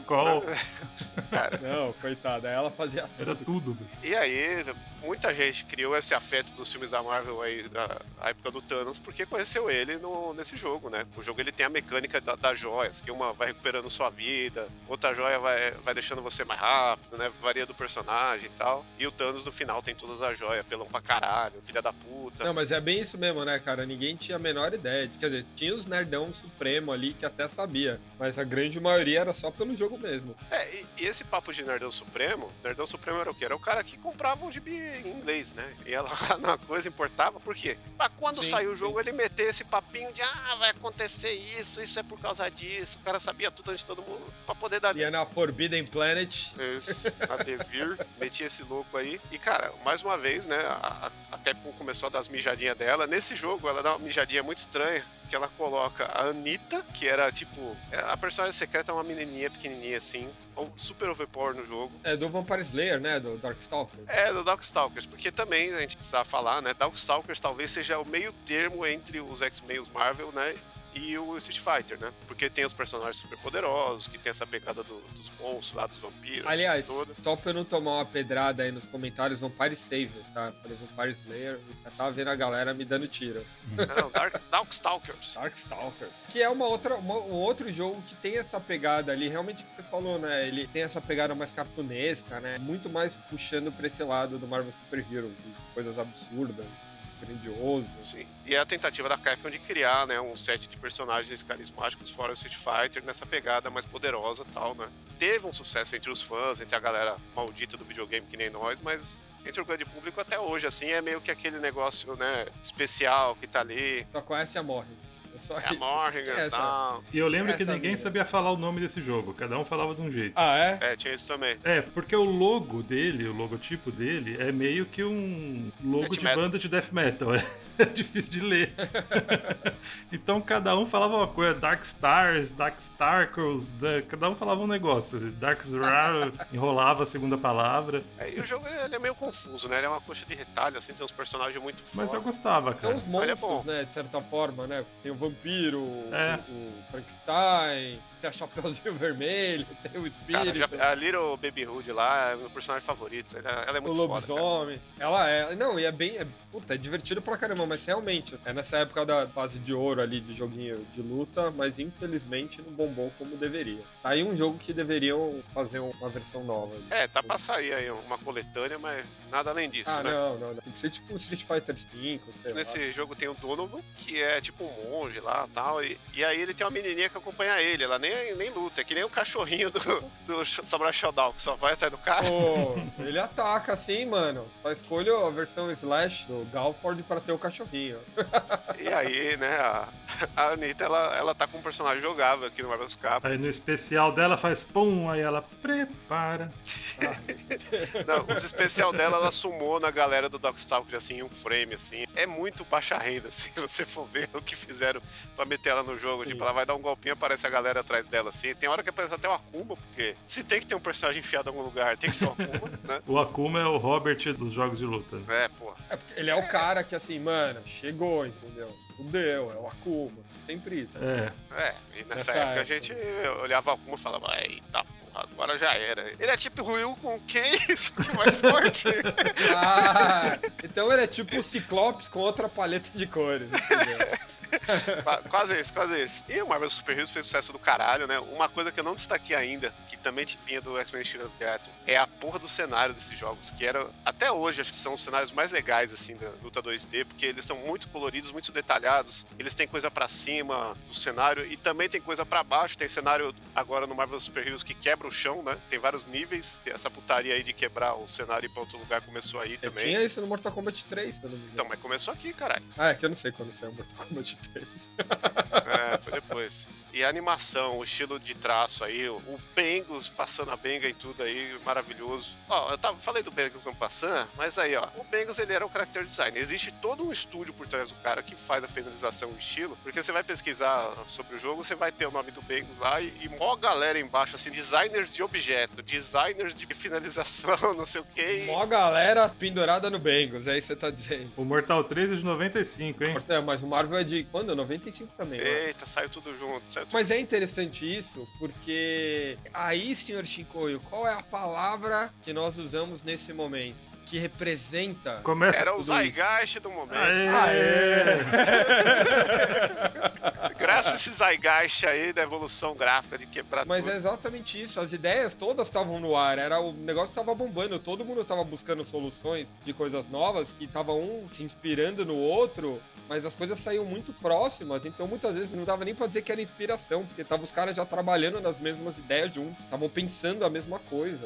Cara, Não, coitada, ela fazia era tudo. tudo. bicho. E aí, muita gente criou esse afeto pelos filmes da Marvel aí, da da época do Thanos, porque conheceu ele no, nesse jogo, né? O jogo ele tem a mecânica da, das joias, que uma vai recuperando sua vida, outra joia vai, vai deixando você mais rápido, né? Varia do personagem e tal. E o Thanos no final tem todas as joias, pelão pra caralho, filha da puta. Não, mas é bem isso mesmo, né, cara? Ninguém tinha a menor ideia. Quer dizer, tinha os nerdão supremo ali que até sabia, mas a grande maioria era só pelo jogo mesmo. É, e, e esse papo de Nerdão Supremo, Nerdão Supremo era o quê? Era o cara que comprava um gibi em inglês, né? Ia *laughs* lá na coisa, importava, por quê? Pra quando Sim, saiu o sim. jogo, ele meter esse papinho de ah, vai acontecer isso, isso é por causa disso. O cara sabia tudo antes de todo mundo pra poder dar. Ia na Forbidden Planet. Isso, *laughs* a Devir, metia esse louco aí. E, cara, mais uma vez, né, a, a Capcom começou a dar as mijadinhas dela. Nesse jogo, ela dá uma mijadinha muito estranha, que ela coloca a Anitta, que era, tipo, a personagem secreta é uma menininha pequenininha, assim, super overpower no jogo. É do Vampire Slayer, né? Do Darkstalker. É, do Darkstalkers, porque também a gente precisa falar, né? Darkstalkers talvez seja o meio termo entre os X-Men e os Marvel, né? E o Street Fighter, né? Porque tem os personagens super poderosos, que tem essa pegada do- dos monstros lá, dos vampiros. Aliás, toda. só pra eu não tomar uma pedrada aí nos comentários, Vampire Saver, tá? Falei Vampire Slayer, e já tava vendo a galera me dando tiro. Não, Dark, Darkstalkers. Darkstalker. Que é uma outra, uma- um outro jogo que tem essa pegada ali, realmente o que você falou, né? Ele tem essa pegada mais cartunesca, né? Muito mais puxando pra esse lado do Marvel Super Heroes, coisas absurdas. Grandioso. Sim. E é a tentativa da Capcom de criar, né, um set de personagens carismáticos fora o Street Fighter nessa pegada mais poderosa e tal, né? Teve um sucesso entre os fãs, entre a galera maldita do videogame que nem nós, mas entre o grande público até hoje, assim, é meio que aquele negócio, né, especial que tá ali. Só conhece a Morrigan. É só É isso. Morrigan e tal. E eu lembro que Essa ninguém minha. sabia falar o nome desse jogo, cada um falava de um jeito. Ah, é? É, tinha isso também. É, porque o logo dele, o logotipo dele, é meio que um logo Death de metal. banda de death metal. É *laughs* difícil de ler. *laughs* então cada um falava uma coisa. Dark Stars, Dark Starkles, da- cada um falava um negócio. Dark Zrar *laughs* enrolava a segunda palavra. É, e o jogo ele é meio confuso, né? Ele é uma coxa de retalho, assim, tem uns personagens muito Mas eu fortes. gostava, São cara. os Ele é bom. monstros, né? De certa forma, né? Tem o vampiro, É. o, o Frankenstein, tem a Chapeuzinho *laughs* Vermelho, tem o Cara, espírito, já- a Little Baby Hood lá é meu personagem favorito. Ela, ela é o muito foda. cara. lobisomem. Ela é. Não, e é bem. É, puta, é divertido pra caramba, mas realmente, é nessa época da fase de ouro ali de joguinho de luta, mas infelizmente não bombou como deveria. Tá aí um jogo que deveriam fazer uma versão nova. ali. É, tá pra sair aí uma coletânea, mas nada além disso, Ah, né? não, não, não. Tem que ser tipo um Street Fighter V, sei lá. Nesse jogo tem o Donovan, que é tipo um monge lá e tal. E, e aí ele tem uma menininha que acompanha ele. Ela nem, nem luta, é que nem o cachorrinho do, do Samurai Shodown, que só vai atrás do cara. Pô, ele ataca assim, mano. Só escolho a versão Slash do Galford pra ter o cachorrinho. E aí, né, a, *laughs* a Anitta, ela, ela tá com um personagem jogável aqui no Marvel vs. Capcom. Aí no especial dela faz pum, aí ela prepara. *laughs* Não, os especial dela, ela sumou na galera do Darkstalker, assim, em um frame, assim. É muito baixa renda, assim, *laughs* se você for ver o que fizeram pra meter ela no jogo. Sim. Tipo, ela vai dar um golpinho, aparece a galera atrás dela, assim. Tem hora que aparece até o Akuma, porque se tem que ter um personagem enfiado em algum lugar, tem que ser o Akuma, né? O Akuma é o Robert dos jogos de luta. É, pô. É ele é o cara que assim, mano, chegou, entendeu? Fudeu, é o Akuma. Sempre isso. É. É, e nessa Nessa época, a época. gente olhava o Akuma e falava, eita porra, agora já era. Ele é tipo o Ryu com quem? *laughs* Só que mais forte. Ah, então ele é tipo o Ciclopes com outra paleta de cores. entendeu? *laughs* *laughs* Qua- quase isso, quase isso. E o Marvel Super Heroes fez sucesso do caralho, né? Uma coisa que eu não destaquei ainda, que também vinha do X-Men of Gato, é a porra do cenário desses jogos, que era, até hoje, acho que são os cenários mais legais, assim, da luta 2D, porque eles são muito coloridos, muito detalhados, eles têm coisa pra cima do cenário e também tem coisa pra baixo, tem cenário agora no Marvel Super Heroes que quebra o chão, né? Tem vários níveis, e essa putaria aí de quebrar o cenário e ir pra outro lugar começou aí Eu também. tinha isso no Mortal Kombat 3, se eu não me engano. Então, mas começou aqui, caralho. Ah, é que eu não sei quando saiu o Mortal Kombat 3. *laughs* É, foi depois. E a animação, o estilo de traço aí, o o Bengals passando a benga em tudo aí, maravilhoso. Ó, eu tava, falei do Bengals não passando, mas aí, ó, o Bengals ele era o character design. Existe todo um estúdio por trás do cara que faz a finalização e estilo, porque você vai pesquisar sobre o jogo, você vai ter o nome do Bengals lá e, e mó galera embaixo, assim, designers de objeto, designers de finalização, *laughs* não sei o que. Mó galera pendurada no Bengals, é isso que você tá dizendo. O Mortal 3 é de 95, hein? É, mas o Marvel é de quando? 95 também? Eita, saiu tudo junto, saiu tudo Mas é interessante isso, porque aí, senhor Chicoio, qual é a palavra que nós usamos nesse momento? Que representa. Começa. Era o. Zeitgeist do momento. Aê! *laughs* Graças a esse Zeitgeist aí da evolução gráfica de quebrar Mas tudo. é exatamente isso. As ideias todas estavam no ar. Era o negócio tava bombando. Todo mundo tava buscando soluções de coisas novas que tava um se inspirando no outro. Mas as coisas saíam muito próximas, então muitas vezes não dava nem pra dizer que era inspiração, porque tava os caras já trabalhando nas mesmas ideias juntos, estavam pensando a mesma coisa.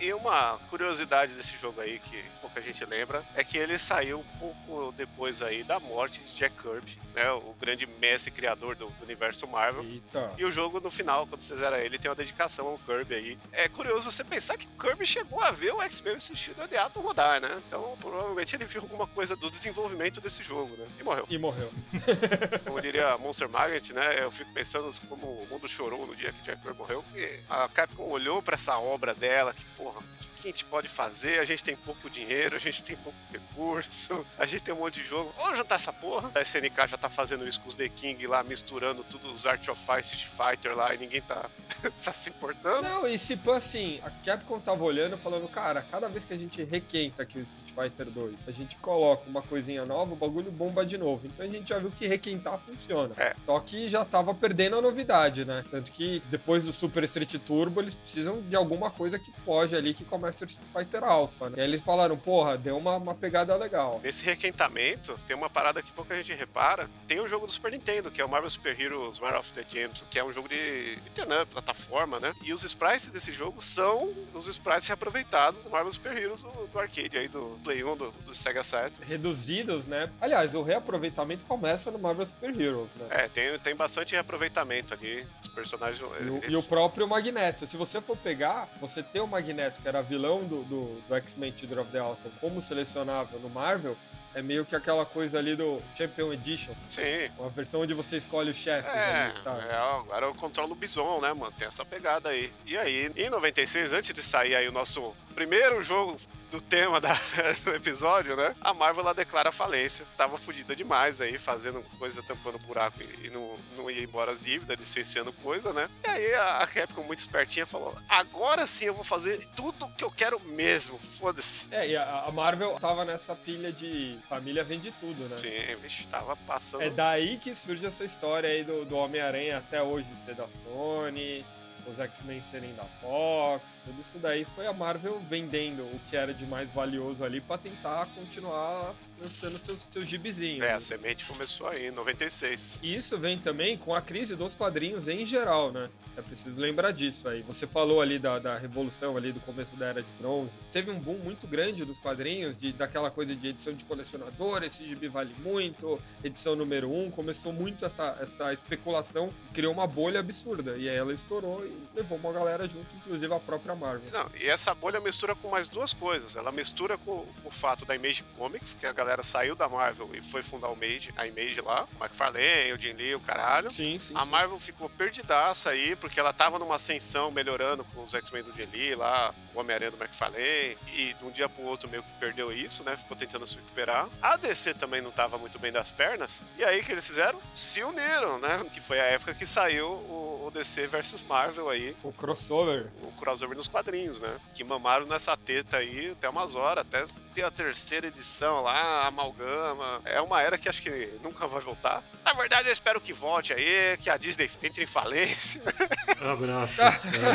E uma curiosidade desse jogo aí, que pouca gente lembra, é que ele saiu um pouco depois aí da morte de Jack Kirby, né? O grande mestre criador do, do universo Marvel. Eita. E o jogo, no final, quando você zera ele, tem uma dedicação ao Kirby aí. É curioso você pensar que o Kirby chegou a ver o X-Men assistido Odiato rodar, né? Então, provavelmente ele viu alguma coisa do desenvolvimento desse jogo, né? E morreu. E morreu. *laughs* Como diria Monster Magnet, né? Eu fico pensando como o mundo chorou no dia que Jack Kirby morreu. E a Capcom olhou pra essa obra dela, que, porra, o que, que a gente pode fazer? A gente tem pouco dinheiro, a gente tem pouco recurso, a gente tem um monte de jogo. Vamos juntar essa porra. A SNK já tá fazendo isso com os The King lá, misturando tudo os Art of Fight, Fighter lá, e ninguém tá, *laughs* tá se importando. Não, e se pô, assim, a Capcom tava olhando falando, cara, cada vez que a gente requenta aqui o Street Street Fighter 2, a gente coloca uma coisinha nova, o bagulho bomba de novo. Então a gente já viu que requentar funciona. É. Só que já tava perdendo a novidade, né? Tanto que depois do Super Street Turbo, eles precisam de alguma coisa que foge ali que começa o Street Fighter Alpha, né? E aí eles falaram, porra, deu uma, uma pegada legal. Nesse requentamento, tem uma parada que pouca gente repara. Tem o jogo do Super Nintendo, que é o Marvel Super Heroes War of the Gems, que é um jogo de beat'em up, plataforma, né? E os sprites desse jogo são os sprites reaproveitados do Marvel Super Heroes do, do arcade aí, do Play 1, do, do Sega Saturn. Reduzidos, né? Aliás, o reaproveitamento começa no Marvel Super Heroes, né? É, tem, tem bastante reaproveitamento ali. Os personagens. E o, eles- e o próprio Magneto. Se você for pegar, você tem o Magneto, que era vilão do, do, do X-Men Children of the Atom, como selecionável no Marvel, é meio que aquela coisa ali do Champion Edition. Sim. Uma versão onde você escolhe o chefe. É, é, agora eu controlo o Bison, né, mano? Tem essa pegada aí. E aí, em 96, antes de sair aí o nosso primeiro jogo do tema da- *laughs* do episódio, né? A Marvel ela declara falência. Tava fodida demais aí, fazendo coisa, tampando buraco e, e não, não ia embora as dívidas, licenciando coisa, né? E aí a, a Capcom, muito espertinha, falou: agora sim eu vou fazer tudo que eu quero mesmo. Foda-se. É, e a, a Marvel tava nessa pilha de família vende tudo, né? Sim, vixe, tava passando. É daí que surge essa história aí do, do Homem-Aranha até hoje ser da Sony, os X-Men serem da Fox, tudo isso daí foi a Marvel vendendo o que era de mais valioso ali pra tentar continuar lançando seus, seus gibizinhos. É, né? a semente começou aí em 96. E isso vem também com a crise dos quadrinhos em geral, né? É preciso lembrar disso aí. Você falou ali da, da revolução ali do começo da Era de Bronze. Teve um boom muito grande dos quadrinhos, de, daquela coisa de edição de colecionador, esse gibi vale muito, edição número um. Começou muito essa, essa especulação, criou uma bolha absurda. E aí ela estourou e levou uma galera junto, inclusive a própria Marvel. Não, e essa bolha mistura com mais duas coisas. Ela mistura com o fato da Image Comics, que a galera saiu da Marvel e foi fundar o Image, a Image lá, o McFarlane, o Jim Lee, o caralho. Sim, sim. A sim. Marvel ficou perdidaça aí, porque ela tava numa ascensão, melhorando com os X-Men do Jim Lee lá, o Homem-Aranha do McFarlane, e de um dia pro outro meio que perdeu isso, né? Ficou tentando se recuperar. A DC também não tava muito bem das pernas, e aí o que eles fizeram? Se uniram, né? Que foi a época que saiu o, o DC versus Marvel aí, O crossover. o crossover nos quadrinhos, né? Que mamaram nessa teta aí até umas horas, até ter a terceira edição lá, a amalgama. É uma era que acho que nunca vai voltar. Na verdade, eu espero que volte aí, que a Disney entre em falência. *laughs* Abraço.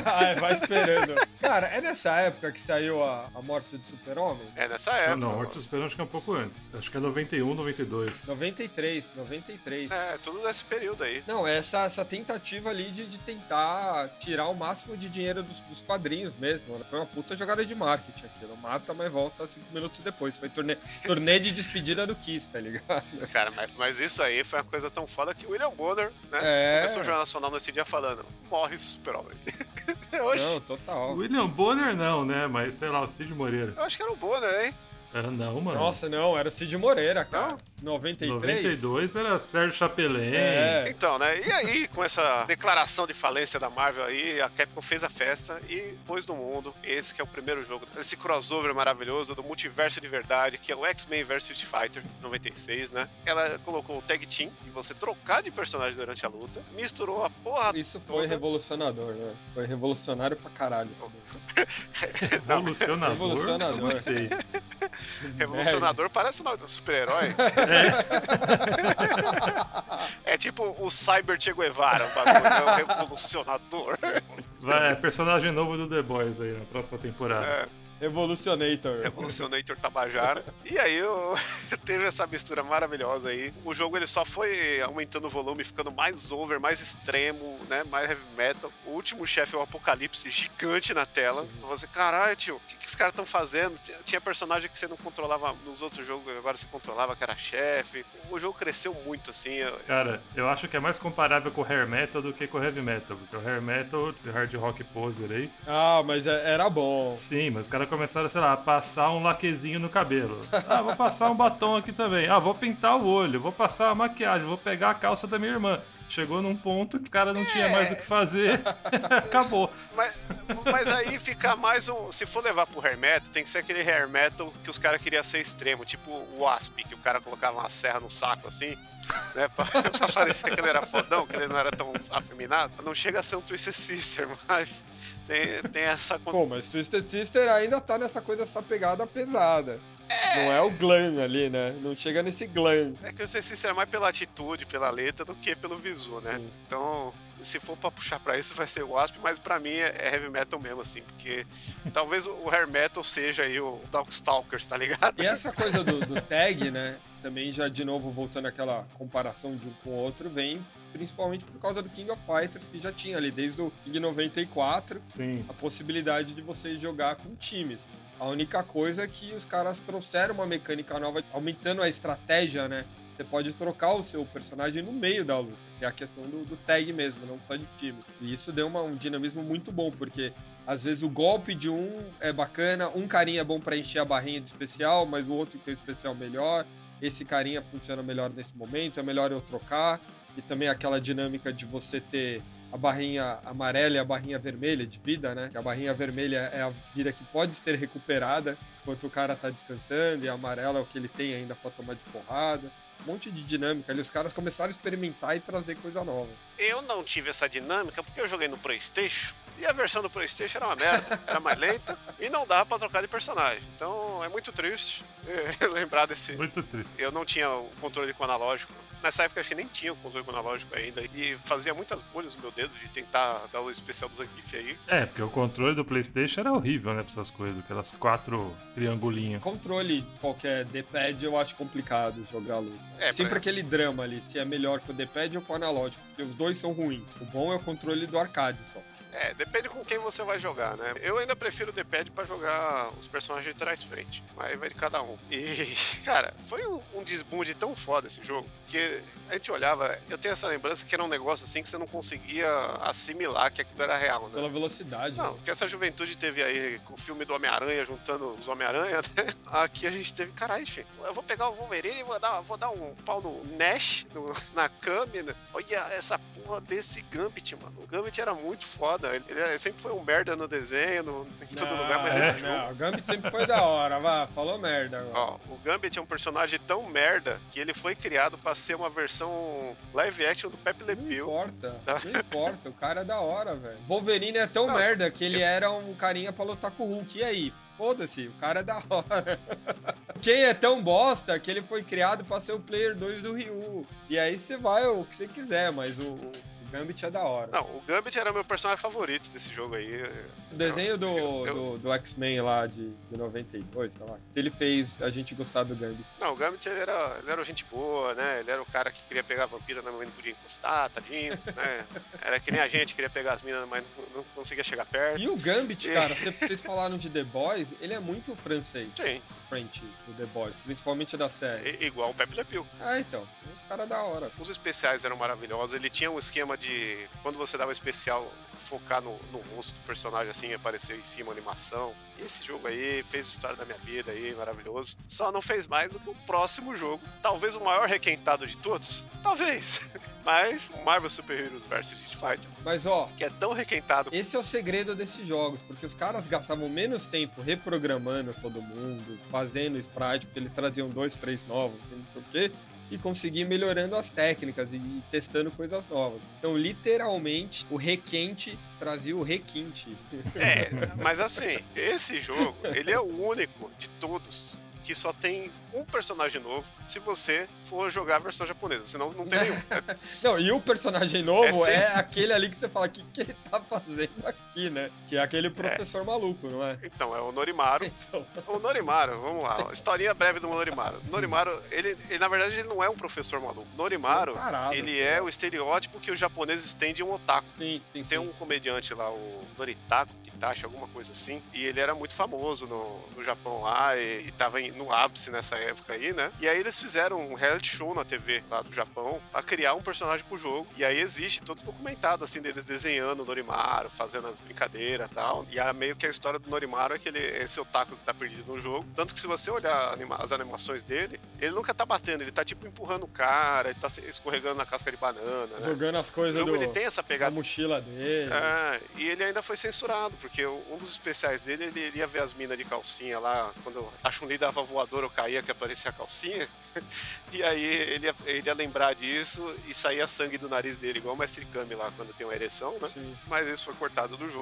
Ai, *laughs* vai esperando. Cara, é nessa época que saiu a, a morte do Super-Homem? É nessa Não, época. não, mano. Morte dos Esperão acho que é um pouco antes. Acho que é 91, 92. 93, 93. É, tudo nesse período aí. Não, essa, essa tentativa ali de, de tentar tirar o máximo de dinheiro dos, dos quadrinhos mesmo. né? Foi uma puta jogada de marketing aquilo. Mata, mas volta cinco minutos depois. Foi turnê, turnê de despedida do Kiss, tá ligado? Cara, mas, mas isso aí foi uma coisa tão foda que o William Bonner, né? É. Começou o Jornal Nacional nesse dia falando: morre super-homem. *laughs* Hoje, Não, total. William Bonner não, né? Mas sei lá, o Cid Moreira. eu acho que era o Bonner, hein? Ah, não, mano. Nossa, não, era o Cid Moreira, cara. Não? 93? 92 era Sérgio Chapelin. É. Então, né? E aí, com essa declaração de falência da Marvel aí, a Capcom fez a festa e pôs no mundo esse que é o primeiro jogo, esse crossover maravilhoso do multiverso de verdade, que é o X-Men vs Street Fighter 96, né? Ela colocou o Tag Team e você trocar de personagem durante a luta, misturou a porra. Isso foi toda. revolucionador, né? Foi revolucionário pra caralho. *laughs* Revolucionador. Revolucionador. Gostei. revolucionador parece um super-herói. *laughs* É tipo o Cyber Che Guevara, o bagulho, é o revolucionador. Vai, é personagem novo do The Boys aí na próxima temporada. É. Revolucionator. Revolucionator Tabajara. E aí eu... *laughs* teve essa mistura maravilhosa aí. O jogo ele só foi aumentando o volume, ficando mais over, mais extremo, né? Mais heavy metal. O último chefe é o Apocalipse gigante na tela. Você, caralho, tio, o que, que os caras estão fazendo? Tinha- personagem que você não controlava nos outros jogos, agora você controlava, que era chefe. O jogo cresceu muito, assim. eu- Cara, eu acho que é mais comparável com o Hair Metal do que com o Heavy Metal. Porque o Hair Metal, esse hard rock poser aí. Ah, mas é- era bom. Sim, mas os caras começaram, sei lá, a passar um laquezinho no cabelo. Ah, vou passar um batom aqui também. Ah, vou pintar o olho, vou passar a maquiagem, vou pegar a calça da minha irmã. Chegou num ponto que o cara não tinha mais o que fazer. *laughs* Acabou. Mas, mas aí fica mais um. Se for levar pro hair metal, tem que ser aquele hair metal que os caras queriam ser extremo, tipo o Wasp, que o cara colocava uma serra no saco assim. né? *laughs* Pra, pra parecer que ele era fodão, que ele não era tão afeminado. Não chega a ser um Twisted Sister, mas tem, tem essa... Pô, mas Twisted Sister ainda tá nessa coisa, essa pegada pesada. É... Não é o glam ali, né? Não chega nesse glam. É que o Twisted Sister é mais pela atitude, pela letra, do que pelo visu, né? Sim. Então se for pra puxar pra isso, vai ser o Wasp, mas pra mim é, é heavy metal mesmo, assim, porque *laughs* talvez o hair metal seja aí o Darkstalkers, tá ligado? E essa coisa do, do tag, né? Também já de novo voltando àquela comparação de um com o outro, vem principalmente por causa do King of Fighters, que já tinha ali desde o King 94 Sim. a possibilidade de você jogar com times. A única coisa é que os caras trouxeram uma mecânica nova, aumentando a estratégia, né? Você pode trocar o seu personagem no meio da luta, que é a questão do, do tag mesmo, não só de time. E isso deu uma, um dinamismo muito bom, porque às vezes o golpe de um é bacana, um carinha é bom para encher a barrinha de especial, mas o outro tem o especial melhor. Esse carinha funciona melhor nesse momento, é melhor eu trocar. E também aquela dinâmica de você ter a barrinha amarela e a barrinha vermelha de vida, né? A barrinha vermelha é a vida que pode ser recuperada enquanto o cara tá descansando, e a amarela é o que ele tem ainda para tomar de porrada um monte de dinâmica ali. Os caras começaram a experimentar e trazer coisa nova. Eu não tive essa dinâmica porque eu joguei no PlayStation e a versão do PlayStation era uma merda, *laughs* era mais lenta e não dava para trocar de personagem. Então é muito triste *laughs* lembrar desse. Muito triste. Eu não tinha o controle com analógico Nessa época acho que nem tinha o controle analógico ainda. E fazia muitas bolhas no meu dedo de tentar dar o especial do Zangief aí. É, porque o controle do Playstation era horrível, né? Pra essas coisas, aquelas quatro triangulinhos. Controle qualquer D-pad eu acho complicado jogar luta. É, Sempre pra... aquele drama ali, se é melhor com o D-pad ou com o analógico. Porque os dois são ruins. O bom é o controle do arcade só. É, depende com quem você vai jogar, né? Eu ainda prefiro o D-pad pra jogar os personagens de trás-frente. Mas vai de cada um. E, *laughs* cara, foi um, um desbunde tão foda esse jogo que a gente olhava. Eu tenho essa lembrança que era um negócio assim que você não conseguia assimilar que aquilo era real, né? Pela velocidade. Não, né? que essa juventude teve aí com o filme do Homem-Aranha, juntando os Homem-Aranha, *laughs* né? Aqui a gente teve, caralho, filho, eu vou pegar o Wolverine e vou dar, vou dar um pau no Nash, no, *laughs* na câmera. Olha essa porra desse Gambit, mano. O Gambit era muito foda foda. Ele, ele, sempre foi um merda no desenho, no, em todo lugar, mas é, nesse jogo. Não, o Gambit sempre foi da hora, vá, falou merda agora. Ó, o Gambit é um personagem tão merda que ele foi criado pra ser uma versão live action do Pepe Le Pew. Não importa, tá? não importa, o cara é da hora, velho. Wolverine é tão não, merda que ele eu... era um carinha pra lutar com o Hulk. E aí? Foda-se, o cara é da hora. *laughs* Quem é tão bosta que ele foi criado pra ser o player 2 do Ryu. E aí você vai o que você quiser, mas o, Gambit é da hora. Não, o Gambit era meu personagem favorito desse jogo aí. O desenho do, eu, eu... do, do X-Men lá de, de 92, sei lá. Ele fez a gente gostar do Gambit. Não, o Gambit ele era, ele era gente boa, né? Ele era o cara que queria pegar a vampira, mas não podia encostar, tadinho, né? Era que nem a gente, queria pegar as minas, mas não, não conseguia chegar perto. E o Gambit, cara, vocês falaram de The Boys, ele é muito francês. Sim. French do The Boys, principalmente da série. I, igual o Pepe Le Pew. Ah, então. Os caras da hora. Os especiais eram maravilhosos. Ele tinha um esquema de quando você dava especial, focar no, no rosto do personagem assim, aparecer em cima a animação. Esse jogo aí fez história da minha vida aí, maravilhoso. Só não fez mais do que o próximo jogo. Talvez o maior requentado de todos. Talvez. *laughs* Mas Marvel Super Heroes vs Street Fighter. Mas ó. Que é tão requentado. Esse é o segredo desses jogos. Porque os caras gastavam menos tempo reprogramando todo mundo, fazendo sprite, porque eles traziam dois, três novos, não sei o quê e conseguir melhorando as técnicas e testando coisas novas. Então, literalmente, o requente trazia o requinte. É, mas assim, esse jogo, ele é o único de todos que só tem um personagem novo se você for jogar a versão japonesa, senão não tem nenhum. *laughs* não, e o personagem novo é, é, aquele ali que você fala, o que, que ele tá fazendo aqui, né? Que é aquele professor é. maluco, não é? Então, é o Norimaru. Então. O Norimaru, vamos lá, historinha breve do Norimaru. Norimaru, ele, ele na verdade, ele não é um professor maluco. Norimaru, é parado, ele é o estereótipo que os japoneses têm de um otaku. Sim, sim, tem um comediante lá, o Noritaku Kitachi, alguma coisa assim, e ele era muito famoso no, no Japão lá, e, e tava em, no ápice nessa época aí, né? E aí eles fizeram um reality show na TV lá do Japão pra criar um personagem pro jogo. E aí existe todo documentado, assim, deles desenhando o Norimaru, fazendo as brincadeiras e tal. E a, meio que a história do Norimaru é que ele é esse otaku que tá perdido no jogo. Tanto que se você olhar anima as animações dele, ele nunca tá batendo, ele tá tipo empurrando o cara, ele tá escorregando na casca de banana, né? Jogando as coisas o jogo, do... ele tem essa pegada. A mochila dele. É, e ele ainda foi censurado, porque um dos especiais dele, ele iria ver as minas de calcinha lá, quando a Chun-Li dava voadora ou caía que aparecia a calcinha. *laughs* E aí ele ia, ele ia lembrar disso e saía sangue do nariz dele, igual o Mestre Kami lá quando tem uma ereção, né? Sim. Mas isso foi cortado do jogo.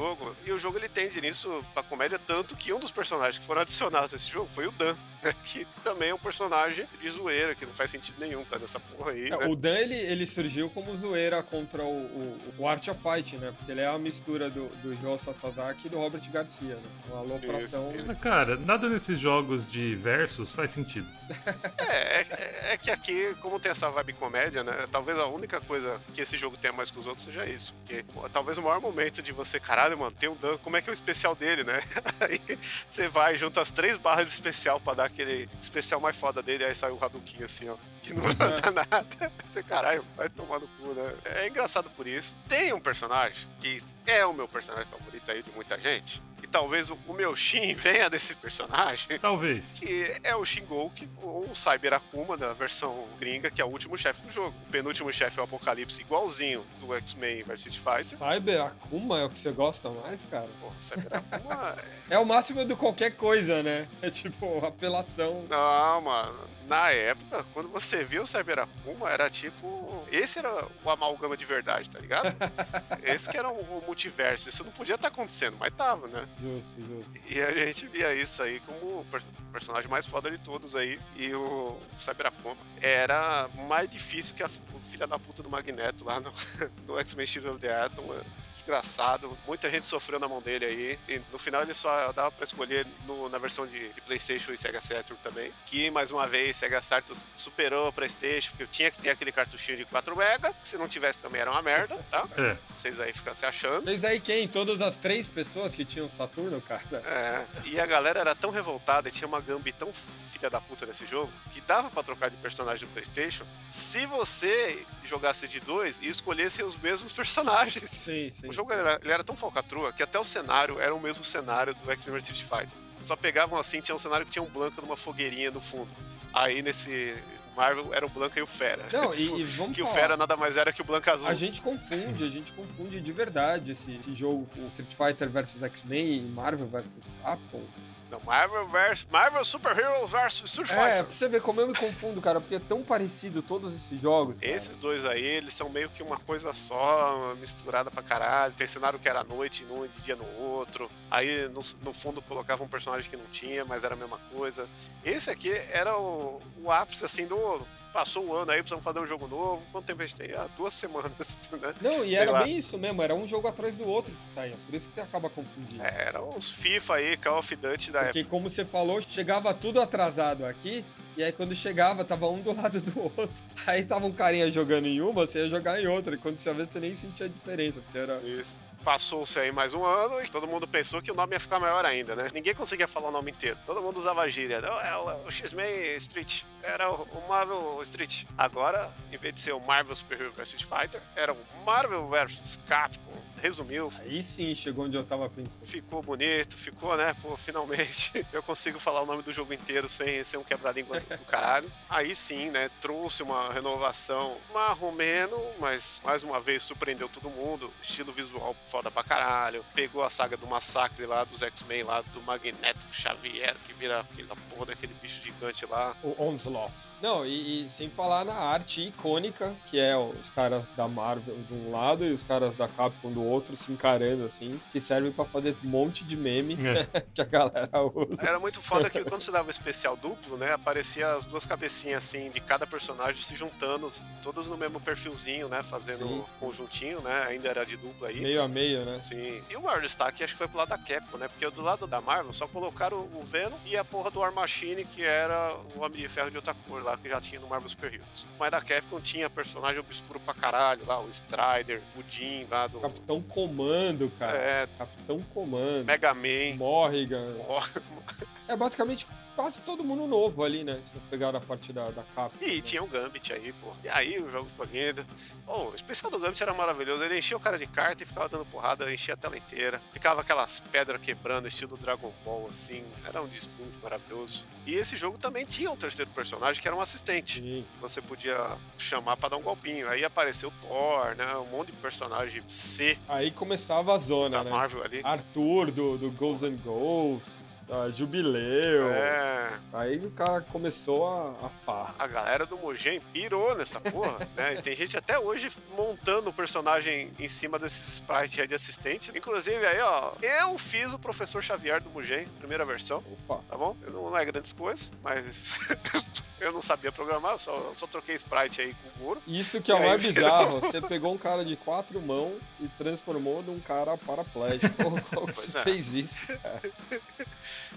E o jogo ele tende nisso pra comédia, tanto que um dos personagens que foram adicionados nesse jogo foi o Dan, né? *laughs* Que também é um personagem de zoeira, que não faz sentido nenhum tá nessa porra aí. É, né? O Dan, ele, ele surgiu como zoeira contra o, o, o Art of Fight, né? Porque ele é a mistura do, do Ryo Sasaki e do Robert Garcia, né? Uma alopração. Isso, Mas, Cara, nada nesses jogos de versus faz sentido. É, é, é que aqui, como tem essa vibe comédia, né? Talvez a única coisa que esse jogo tenha mais que os outros seja isso. Porque talvez o maior momento de você, caralho, mano, tem um Dan, como é que é o especial dele, né? *laughs* Aí você vai, junta as três barras de especial pra dar aquele especial mais foda dele, aí sai o Hadouken assim, ó. Que não *laughs* dá nada. Você, caralho, vai tomar no cu, né? É engraçado por isso. Tem um personagem que é o meu personagem favorito aí de muita gente. E talvez o, o meu Shin *laughs* venha desse personagem Talvez. que é o Shingouki, ou o Cyber Akuma da versão gringa, que é o último chefe do jogo. O penúltimo chefe é o Apocalipse, igualzinho do X-Men vs Street Fighter. Cyber Akuma é o que você gosta mais, cara? Pô, Cyber Akuma. *laughs* É o máximo do qualquer coisa, né? É tipo, apelação. Não, mano. Na época, quando você viu o Cyber Akuma, era tipo. Esse era o amalgama de verdade, tá ligado? *laughs* Esse que era o, o multiverso. Isso não podia estar acontecendo, mas tava, né? Justo, justo. E a gente via isso aí como o per- personagem mais foda de todos aí. E o Cyber Akuma era mais difícil que a, o filho da puta do Magneto lá no, *laughs* no X-Men Shield of the Atom. é Desgraçado. Muita gente sofreu na mão dele aí. E no final ele só dava pra escolher no- na versão de, de PlayStation e Sega Saturn também. Que mais uma vez Sega Saturn superou o PlayStation, porque eu tinha que ter aquele cartuchinho de 4 MB. Se não tivesse também era uma merda, tá? É. Vocês aí ficam se achando. Mas aí quem? Todas as três pessoas que tinham Saturno, cara? É, e a galera era tão revoltada e tinha uma Gambi tão filha da puta nesse jogo que dava pra trocar de personagem no PlayStation se você jogasse de dois e escolhesse os mesmos *laughs* personagens. Sim, sim. O jogo era, ele era tão falcatrua que até o cenário era o mesmo cenário do X-Men Street Fighter. Só pegavam assim, tinha um cenário que tinha um Blanca numa fogueirinha no fundo. Aí nesse Marvel era o Blanca e o Fera. Não, *laughs* e, e vamos que o falar. Fera nada mais era que o Blanca azul. A gente confunde, a gente confunde de verdade esse, esse jogo, o Street Fighter vs X-Men e Marvel vs Capcom. Não, Marvel vs Marvel Super Heroes vs Street É, Fighter. pra você ver como eu me confundo, cara, porque é tão parecido todos esses jogos. cara. Esses dois aí, eles são meio que uma coisa só, misturada pra caralho. Tem cenário que era noite num e de dia no outro. Aí no, no fundo colocava um personagem que não tinha, mas era a mesma coisa. Esse aqui era o, o ápice assim do. Passou o ano aí, precisamos fazer um jogo novo. Quanto tempo a gente tem? Ah, duas semanas, *laughs* né? Não, e Sei era lá. bem isso mesmo, era um jogo atrás do outro que saía, por isso que você acaba confundindo. É, eram uns FIFA aí, Call of Duty da época. Porque, como você falou, chegava tudo atrasado aqui, e aí quando chegava, tava um do lado do *laughs* outro. Aí tava um carinha jogando em uma, você ia jogar em outra, e quando você ia ver, você nem sentia a diferença, porque era... Isso. Passou-se aí mais um ano e todo mundo pensou que o nome ia ficar maior ainda, né? Ninguém conseguia falar o nome inteiro. Todo mundo usava gíria. Não, é o, o X-Men Street. Era o, o Marvel Street. Agora, em vez de ser o Marvel Super Hero vs Street Fighter, era o Marvel vs Capcom. Resumiu, Aí sim chegou onde eu tava pensando. ficou bonito, ficou, né? Pô, finalmente *laughs* eu consigo falar o nome do jogo inteiro sem ser um quebra-língua do caralho. Aí sim, né? Trouxe uma renovação marromeno, mas mais uma vez surpreendeu todo mundo. Estilo visual foda pra caralho. Pegou a saga do massacre lá dos X-Men, lá do Magnético Xavier, que vira aquela porra daquele bicho gigante lá. O Onslaught. Não, e, e sem falar na arte icônica, que é os caras da Marvel de um lado e os caras da Capcom do outro se encarando assim, que serve pra fazer um monte de meme É. *laughs* que a galera usa. Era muito foda que quando você dava o especial duplo, né? Aparecia as duas cabecinhas assim de cada personagem se juntando, todos no mesmo perfilzinho, né? Fazendo Sim. conjuntinho, né? Ainda era de duplo aí. Meio a meio, né? Sim. E o maior destaque acho que foi pro lado da Capcom, né? Porque do lado da Marvel só colocaram o Venom e a porra do War Machine, que era o Homem de Ferro de outra cor lá, que já tinha no Marvel Super Heroes. Mas da Capcom tinha personagem obscuro pra caralho lá, o Strider, o Jean lá do. Capitão Comando, cara. É, Capitão Comando. Mega Man. Morrigan. Ó, *laughs* É basicamente quase todo mundo novo ali, né? Se pegar a parte da, da Capcom. E né? tinha o Gambit aí, pô. E aí o jogo lindo. Pô, o especial do Gambit era maravilhoso. Ele enchia o cara de carta e ficava dando porrada, enchia a tela inteira. Ficava aquelas pedras quebrando, estilo Dragon Ball, assim. Era um desbunde maravilhoso. E esse jogo também tinha um terceiro personagem que era um assistente. Sim. Você podia chamar pra dar um golpinho. Aí apareceu o Thor, né? Um monte de personagem C Aí começava a zona, da né? Marvel ali. Arthur do, do Ghosts and Ghosts, a leu. É. Aí o cara começou a, a pá. A galera do Mugen pirou nessa porra, *laughs* né? E tem gente até hoje montando o personagem em cima desses sprites de assistente. Inclusive, aí, ó, eu fiz o Professor Xavier do Mugen, primeira versão, Opa. tá bom? Não, não é grandes coisas, mas *laughs* eu não sabia programar, eu só, eu só troquei sprite aí com o Goro. Isso que é o mais *laughs* bizarro. Você pegou um cara de quatro mãos e transformou num cara paraplégico. Como, Pois você é. fez isso?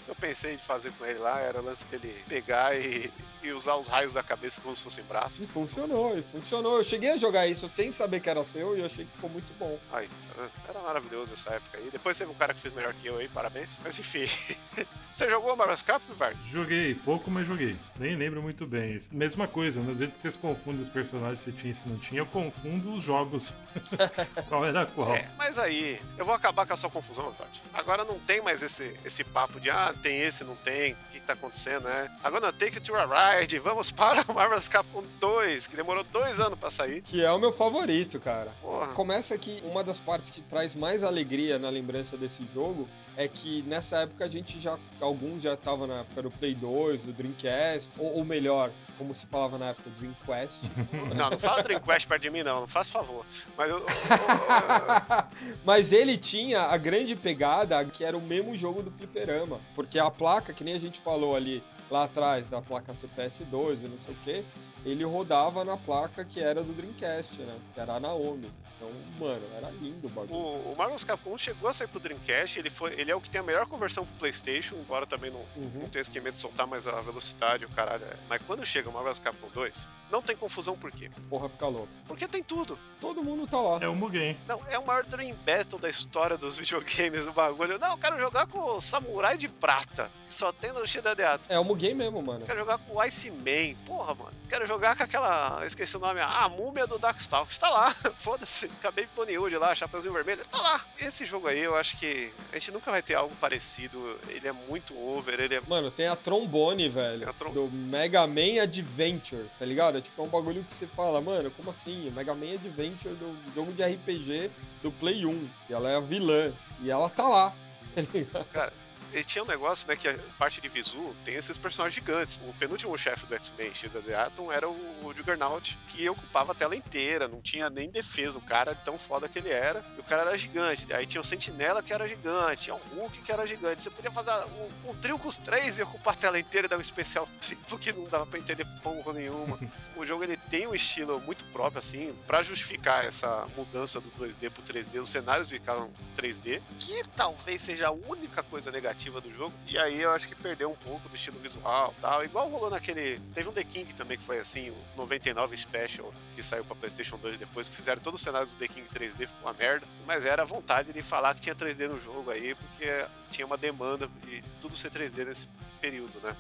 Eu pensei em fazer com ele lá, era o lance dele pegar e, e usar os raios da cabeça como se fossem E braços. funcionou, e funcionou. Eu cheguei a jogar isso sem saber que era seu e eu achei que ficou muito bom. Aí, tá vendo? era maravilhoso essa época aí. Depois teve um cara que fez melhor que eu aí, parabéns. Mas enfim. *laughs* Você jogou Marvel's Capcom, Vard? Joguei pouco, mas joguei. Nem lembro muito bem. Mesma coisa, no jeito que vocês confundem os personagens se tinha e se não tinha, eu confundo os jogos. *laughs* qual era qual? É, mas aí, eu vou acabar com a sua confusão, Vard. Agora não tem mais esse, esse papo de, ah, tem esse, não tem, o que, que tá acontecendo, né? Agora take it to a ride, vamos para o Marvel's Capcom 2, que demorou dois anos pra sair. Que é o meu favorito, cara. Porra. Começa que uma das partes que traz mais alegria na lembrança desse jogo é que nessa época a gente já. Alguns já estavam na época do Play 2, do Dreamcast, ou, ou melhor, como se falava na época, Dreamcast. *laughs* Não, não fala Dream Quest perto de mim, não, não faz favor. Mas eu. eu- *laughs* Mas ele tinha a grande pegada que era o mesmo jogo do Fliperama. Porque a placa, que nem a gente falou ali lá atrás, da placa CPS2 e não sei o que, ele rodava na placa que era do Dreamcast, né? Que era a Naomi. Então, mano, era lindo o bagulho. O, o Marvel's Capcom 1 chegou a sair pro Dreamcast, ele, foi, ele é o que tem a melhor conversão pro PlayStation, embora também não, Uhum. não tenha esquema de soltar mais a velocidade, o caralho. é. Mas quando chega o Marvel's Capcom 2, não tem confusão por quê? Porra, fica louco. Porque tem tudo. Todo mundo tá lá. É o Mugen. Não, é o maior Dream Battle da história dos *laughs* videogames do bagulho. Não, eu quero jogar com o Samurai de Prata, que só tem no Shidadeato. É o Mugen mesmo, mano. Quero jogar com o Iceman. Porra, mano. Quero jogar com aquela. Esqueci o nome. A múmia do Darkstalkers. Tá lá. *laughs* Foda-se. Acabei de Tonywood lá, Chapeuzinho Vermelho. Tá lá. Esse jogo aí, eu acho que a gente nunca vai ter algo parecido. Ele é muito over. Ele é. Mano, tem a trombone, velho. Tem a trom- Do Mega Man Adventure, tá ligado? É tipo é um bagulho que você fala, mano, como assim? Mega Man Adventure do jogo de RPG do Play 1. E ela é a vilã. E ela tá lá. *laughs* Tá ligado? Ele tinha um negócio, né, que a parte de visu tem esses personagens gigantes. O penúltimo chefe do X-Men, Shield the Atom, era o Juggernaut, que ocupava a tela inteira, não tinha nem defesa. O cara tão foda que ele era. E o cara era gigante. Aí tinha o Sentinela que era gigante, tinha o Hulk que era gigante. Você podia fazer um, um trio com os três e ocupar a tela inteira e dar um especial *laughs* triplo que não dava pra entender porra nenhuma. o jogo ele tem um estilo muito próprio, assim, pra justificar essa mudança do 2D pro 3D. Os cenários ficaram 3D, que talvez seja a única coisa negativa do jogo. E aí eu acho que perdeu um pouco do estilo visual tal. Igual rolou naquele. Teve um The King também que foi assim, o 99 Special, que saiu pra PlayStation 2 depois, que fizeram todo o cenário do The King 3D, ficou uma merda. Mas era a vontade de falar que tinha 3D no jogo aí, porque tinha uma demanda de tudo ser 3D nesse período, né?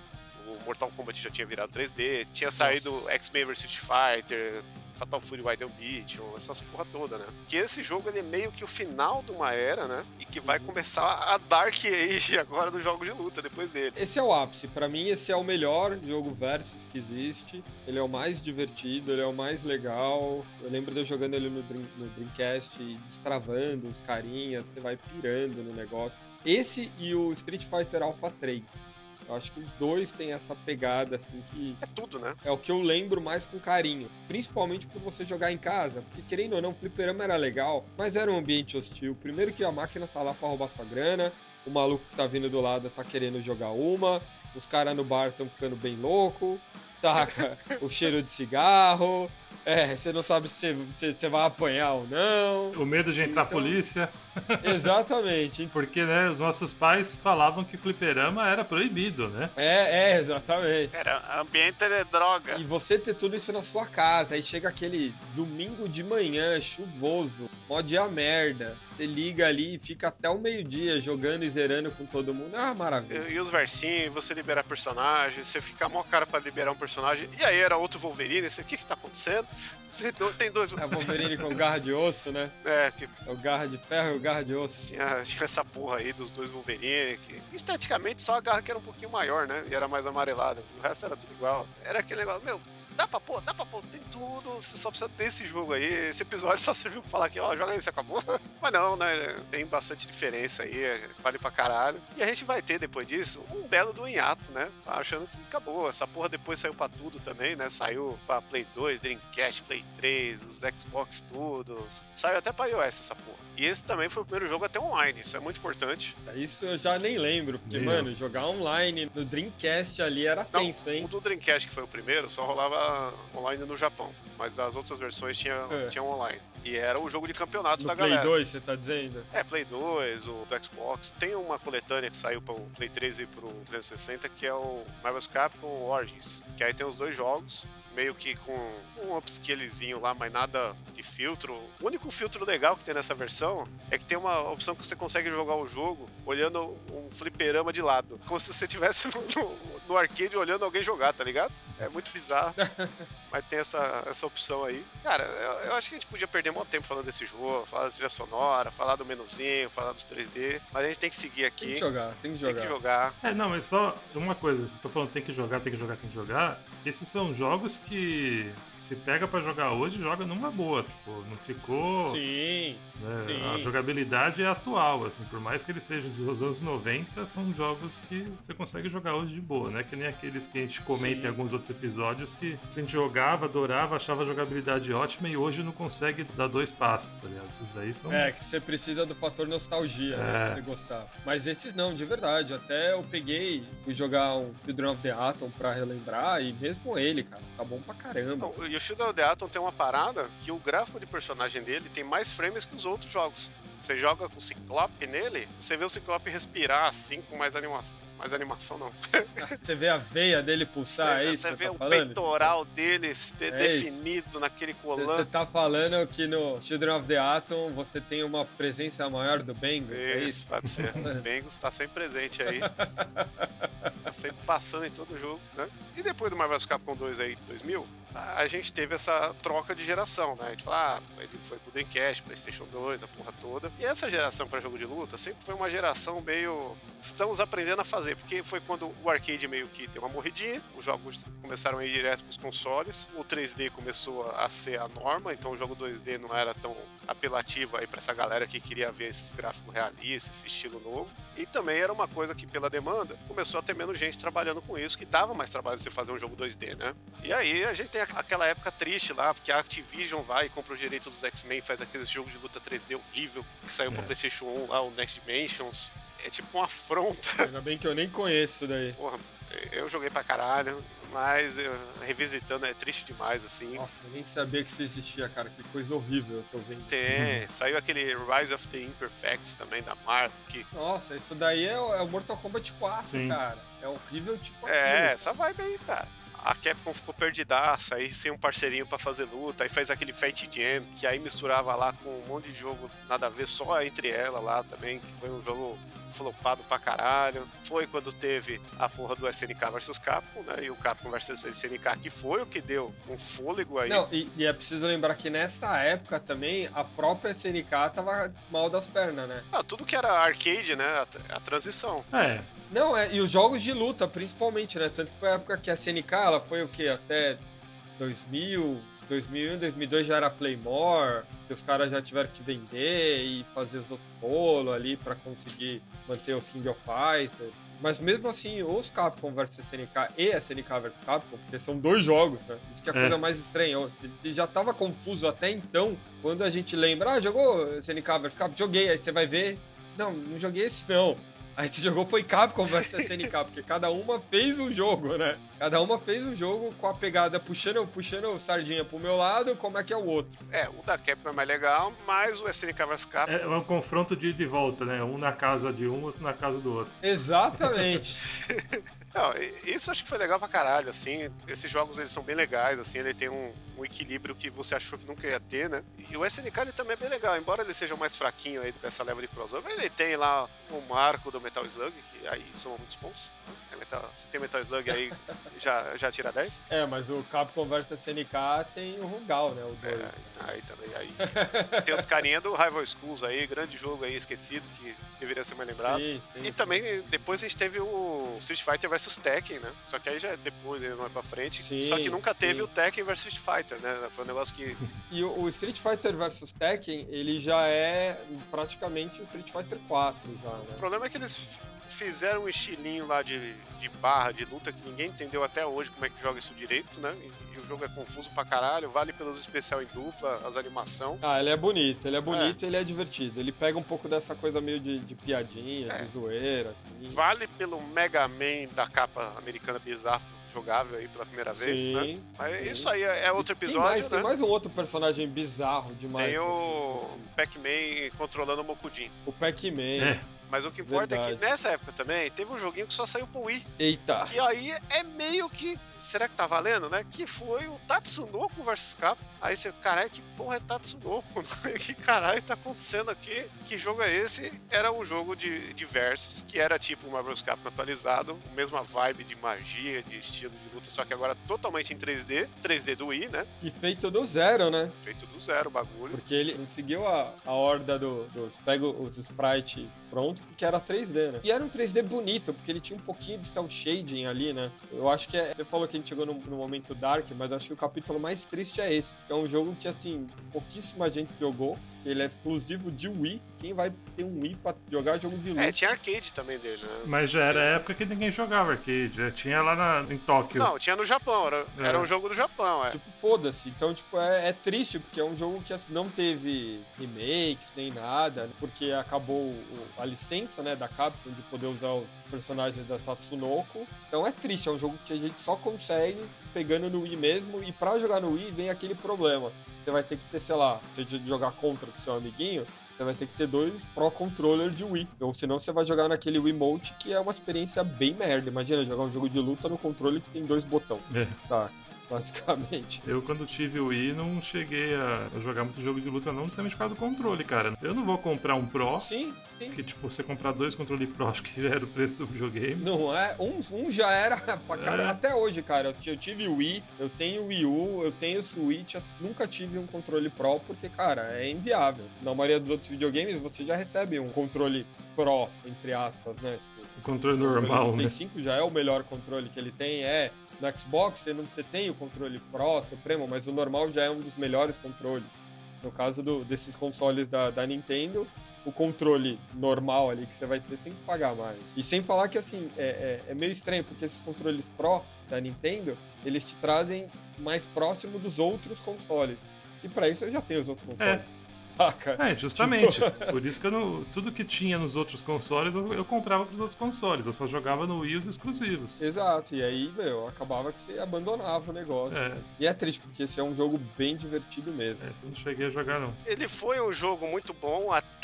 O Mortal Kombat já tinha virado 3D, tinha saído X-Men vs Street Fighter, Fatal Fury Wide Ambition, essas porra toda, né? Que esse jogo ele é meio que o final de uma era, né? E que vai começar a Dark Age *laughs* agora dos jogos de luta depois dele. Esse é o ápice. Pra mim, esse é o melhor jogo versus que existe. Ele é o mais divertido, ele é o mais legal. Eu lembro de eu jogando ele no, Dream- no Dreamcast e destravando os carinhas, você vai pirando no negócio. Esse e o Street Fighter Alpha 3. Eu acho que os dois têm essa pegada, assim, que É tudo, né? é o que eu lembro mais com carinho. Principalmente por você jogar em casa. Porque, querendo ou não, o fliperama era legal, mas era um ambiente hostil. Primeiro que a máquina tá lá pra roubar sua grana, o maluco que tá vindo do lado tá querendo jogar uma, os caras no bar estão ficando bem louco, saca? *laughs* o cheiro de cigarro. É, você não sabe se você- vai apanhar ou não. O medo de entrar a Então- polícia. *laughs* Exatamente. Porque, né, os nossos pais falavam que fliperama era proibido, né? É, é, exatamente. Era ambiente de droga. E você ter tudo isso na sua casa, aí chega aquele domingo de manhã, chuvoso, mó dia merda. Você liga ali e fica até o meio-dia jogando e zerando com todo mundo. Ah, maravilha. E, e os versinhos, você liberar personagem, você fica mó cara pra liberar um personagem. E aí era outro Wolverine, você, o que que tá acontecendo? Tem dois. É o Wolverine com garra de osso, né? É, que É o garra de ferro e o garra de osso. tinha, tinha essa porra aí dos dois Wolverine, que esteticamente só a garra que era um pouquinho maior, né? E era mais amarelada. O resto era tudo igual. Era aquele negócio, meu, dá pra pôr, dá pra pôr, tem tudo, você só precisa desse jogo aí. Esse episódio *laughs* só serviu pra falar que, ó, joga isso, acabou. *laughs* Mas não, né? Tem bastante diferença aí, vale pra caralho. E a gente vai ter depois disso um belo do hiato, né? Achando que acabou. Essa porra depois saiu pra tudo também, né? Saiu pra Play 2, Dreamcast, Play 3, os Xbox, tudo. Saiu até pra iOS essa porra. E esse também foi o primeiro jogo até online, isso é muito importante. Isso eu já nem lembro, porque, Meu. mano, jogar online no Dreamcast ali era Não, tenso, hein? O do Dreamcast, que foi o primeiro, só rolava online no Japão. Mas as outras versões tinham É. tinha online. E era o jogo de campeonato No da Play galera. 2, você tá dizendo? É, Play 2, o do Xbox. Tem uma coletânea que saiu para o Play 3 e pro 360 que é o Marvel's Capcom Origins. Que aí tem os dois jogos, meio que com um upscalezinho lá, mas nada de filtro. O único filtro legal que tem nessa versão é que tem uma opção que você consegue jogar o jogo olhando um fliperama de lado. Como se você estivesse *laughs* no, no, no arcade olhando alguém jogar, tá ligado? É muito bizarro. *laughs* mas tem essa, essa opção aí. Cara, eu, eu acho que a gente podia perder muito tempo falando desse jogo, falar da trilha sonora, falar do menuzinho, falar dos 3D. Mas a gente tem que seguir Tem aqui. que jogar, tem que Tem jogar. que jogar. É, não, mas só uma coisa, vocês estão falando tem que jogar, tem que jogar, tem que jogar. Esses são jogos que se pega pra jogar hoje, joga numa boa. Tipo, não ficou. Sim, né, sim. A jogabilidade é atual, assim, por mais que eles sejam dos anos 90, são jogos que você consegue jogar hoje de boa, né? Que nem aqueles que a gente comenta Sim. em alguns outros episódios que a gente jogava, adorava, achava a jogabilidade ótima e hoje não consegue dar dois passos, tá ligado? Esses daí são. É, que você precisa do fator nostalgia, né, É. pra você gostar. Mas esses não, de verdade. Até eu peguei, fui jogar um Children of the Atom pra relembrar, e mesmo ele, cara, tá bom pra caramba. E o the Atom tem uma parada que o gráfico de personagem dele tem mais frames que os outros jogos. Você joga com o Ciclope nele, você vê o Ciclope respirar assim com mais animação. Mais animação não. *laughs* Você vê a veia dele pulsar, é você isso você vê você o tá falando? peitoral dele de- É definido naquele Você colã. tá falando que no Children of the Atom você tem uma presença maior do Bengo, é Isso, isso? pode ser. *laughs* O Bengals tá sempre presente aí. *laughs* tá sempre passando em todo jogo, né? E depois do Marvel's Capcom 2 aí de 2000, a gente teve essa troca de geração, né? A gente fala, ah, ele foi pro Dreamcast, PlayStation 2, a porra toda. E essa geração para jogo de luta sempre foi uma geração meio. Estamos aprendendo a fazer, porque foi quando o arcade meio que deu uma morridinha, os jogos começaram a ir direto pros consoles, o 3D começou a ser a norma, então o jogo 2D não era tão apelativo aí para essa galera que queria ver esses gráficos realistas, esse estilo novo. E também era uma coisa que, pela demanda, começou a ter menos gente trabalhando com isso, que dava mais trabalho você fazer um jogo 2D, né? E aí a gente tem aquela época triste lá, porque a Activision vai e compra os direitos dos X-Men, faz aqueles jogos de luta 3D horrível, que saiu pro É. PlayStation 1 lá, o Next Dimensions. É tipo uma afronta. *laughs* Ainda bem que eu nem conheço isso daí. Porra, eu joguei pra caralho, mas revisitando é triste demais, assim. Nossa, eu nem sabia que isso existia, cara. Que coisa horrível eu tô vendo. Tem, saiu aquele Rise of the Imperfects também da Marvel, que Nossa, isso daí é o, é o Mortal Kombat 4, Sim. cara. É horrível tipo É, aquilo. essa vibe aí, cara. A Capcom ficou perdidaça aí, sem um parceirinho pra fazer luta, aí fez aquele Fight Jam, que aí misturava lá com um monte de jogo nada a ver, só entre ela lá também, que foi um jogo flopado pra caralho. Foi quando teve a porra do SNK vs Capcom, né? E o Capcom vs SNK, que foi o que deu um fôlego aí. Não, e, e é preciso lembrar que nessa época também a própria SNK tava mal das pernas, né? Ah, tudo que era arcade, né? A, a transição. É, Não, é, e os jogos de luta, principalmente, né? Tanto que foi a época que a SNK, ela foi o quê? Até 2000, 2001, 2002 já era Playmore, que os caras já tiveram que vender e fazer os outros bolos ali pra conseguir manter os King of Fighters. Mas mesmo assim, os Capcom vs SNK e a SNK vs Capcom, porque são dois jogos, né? Isso que é a É. coisa mais estranha. Ele já tava confuso até então, quando a gente lembra, ah, jogou SNK vs Capcom? Joguei, aí você vai ver, não, não joguei esse não. Aí você jogou foi Capcom vs SNK, porque cada uma fez um jogo, né? Cada uma fez um jogo com a pegada puxando, puxando sardinha pro meu lado, como é que é o outro. É, o da Capcom é mais legal, mas o SNK vs Capcom é um confronto de ida e volta, né? Um na casa de um, outro na casa do outro. Exatamente. *laughs* Não, isso acho que foi legal pra caralho, assim. Esses jogos, eles são bem legais, assim. Ele tem um, um equilíbrio que você achou que nunca ia ter, né? E o SNK, ele também é bem legal. Embora ele seja o mais fraquinho aí dessa leva de crossover, ele tem lá o marco do Metal Slug, que aí soma muitos pontos. É Metal, se tem Metal Slug aí, *laughs* já, já tira 10. é, mas o Capcom vs SNK tem o Rugal, né? O dois. É, aí também, aí. Tem os carinha do Rival Schools aí, grande jogo aí, esquecido, que deveria ser mais lembrado. Sim, sim. E também, depois a gente teve o Street Fighter vs versus Tekken, né? Só que aí já é depois, ele não é pra frente. Sim, Só que nunca teve sim. o Tekken versus Street Fighter, né? Foi um negócio que. *laughs* E o, Street Fighter vs Tekken, ele já é praticamente o Street Fighter 4 já, né? O problema é que eles fizeram um estilinho lá de, de barra, de luta, que ninguém entendeu até hoje como é que joga isso direito, né? E, e o jogo é confuso pra caralho, vale pelos especial em dupla, as animação. Ah, ele é bonito, ele é bonito e ele é divertido. Ele pega um pouco dessa coisa meio de, de piadinha, É. de zoeira, assim. Vale pelo Mega Man da capa americana bizarro jogável aí pela primeira vez, né? Sim. Mas sim. isso aí é é outro Tem episódio, mais, né? tem mais um outro personagem bizarro demais. Tem assim, o Pac-Man controlando o Mokujin. o Pac-Man. É. Mas o que importa é Verdade. que nessa época também teve um joguinho que só saiu pro Wii. Eita. Que aí é meio que. Será que tá valendo, né? Que foi o Tatsunoko versus Capcom. Aí você, caralho, que porra é Tatsunoko? *laughs* que caralho tá acontecendo aqui? Que jogo é esse? Era um jogo de, de versus, que era tipo o Marvel vs. Capcom atualizado, mesma vibe de magia, de estilo de luta, só que agora totalmente em 3D. 3D do Wii, né? E feito do zero, né? Feito do zero o bagulho. Porque ele seguiu a, a horda do, dos. Pega os sprites pronto, porque era 3D, né? E era um 3D bonito, porque ele tinha um pouquinho de cel shading ali, né? Eu acho que é. Você falou que a gente chegou no, no momento dark, mas acho que o capítulo mais triste é esse. É um jogo que, assim, pouquíssima gente jogou. Ele é exclusivo de Wii. Quem vai ter um Wii pra jogar jogo de luta? É, tinha arcade também dele, né? Mas já era a época que ninguém jogava arcade. Já tinha lá na, em Tóquio. Não, tinha no Japão, era, É. era um jogo do Japão, é. Tipo, foda-se. Então, tipo, é, é triste, porque é um jogo que assim, não teve remakes nem nada, porque acabou o- a licença, né, da Capcom de poder usar os personagens da Tatsunoko. Então é triste, é um jogo que a gente só consegue pegando no Wii mesmo, e pra jogar no Wii vem aquele problema. Você vai ter que ter, sei lá, se você jogar contra com seu amiguinho, você vai ter que ter dois Pro Controller de Wii. Ou senão você vai jogar naquele Wiimote, que é uma experiência bem merda. Imagina jogar um jogo de luta no controle que tem dois botões. É. Tá, *laughs* basicamente. Eu, quando tive o Wii, não cheguei a jogar muito jogo de luta, não, justamente por causa do controle, cara. Eu não vou comprar um Pro, Sim, sim. que, tipo, você comprar dois controles Pro, *laughs* acho que já era o preço do videogame. Não é? Um, um já era *laughs* pra cara, É. até hoje, cara. Eu, eu tive o Wii, eu tenho o Wii U, eu tenho o Switch, eu nunca tive um controle Pro porque, cara, é inviável. Na maioria dos outros videogames você já recebe um controle Pro, entre aspas, né? O controle O controle normal, Play né? 5 já é o melhor controle que ele tem, é. No Xbox você não você tem o controle Pro, Supremo, mas o normal já é um dos melhores controles. No caso do- desses consoles da, da Nintendo, o controle normal ali que você vai ter, você tem que pagar mais. E sem falar que, assim, é, é- é meio estranho, porque esses controles Pro da Nintendo, eles te trazem mais próximo dos outros consoles. E pra isso eu já tenho os outros consoles. Saca? É, justamente. Por isso que eu não, tudo que tinha nos outros consoles eu, eu comprava pros outros consoles. Eu só jogava no Wii os exclusivos. Exato, e aí, meu, acabava que você abandonava o negócio. É, E é triste, porque esse é um jogo bem divertido mesmo. essa eu não cheguei a jogar, não. Ele foi um jogo muito bom até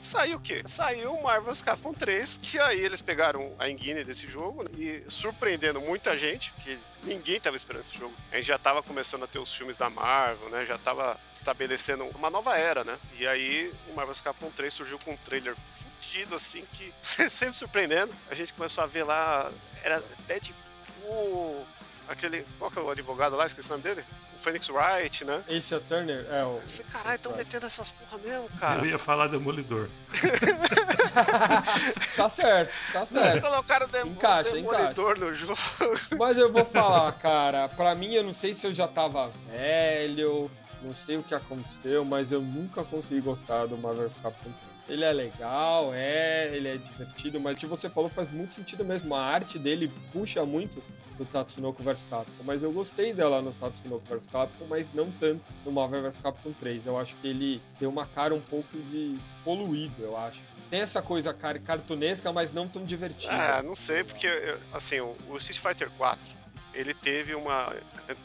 sair o quê? Saiu o Marvel's Capcom 3, que aí eles pegaram a engine desse jogo né, e surpreendendo muita gente, que ninguém tava esperando esse jogo. A gente já tava começando a ter os filmes da Marvel, né? Já tava estabelecendo uma nova era, né? E aí o Marvel's Capcom 3 surgiu com um trailer fudido assim que *laughs* sempre surpreendendo. A gente começou a ver lá, era Deadpool, aquele, qual que é o advogado lá? Esqueci o nome dele? O Phoenix Wright, né? Ace Turner é o. Esse caralho, tão Right. metendo essas porra mesmo, cara. Eu ia falar Demolidor. *laughs* tá certo, tá certo. Colocaram o dem Encaixa, Demolidor no jogo. Mas eu vou falar, *laughs* cara, pra mim eu não sei se eu já tava velho, não sei o que aconteceu, mas eu nunca consegui gostar do Marvel's Capcom 3. Ele é legal, é, ele é divertido, mas o que você falou faz muito sentido mesmo. A arte dele puxa muito do Tatsunoko vs Capcom, mas eu gostei dela no Tatsunoko vs Capcom, mas não tanto no Marvel vs Capcom 3. Eu acho que ele tem uma cara um pouco de poluído, eu acho. Tem essa coisa car cartunesca, mas não tão divertida. Ah, não sei, porque, assim, o Street Fighter 4, ele teve uma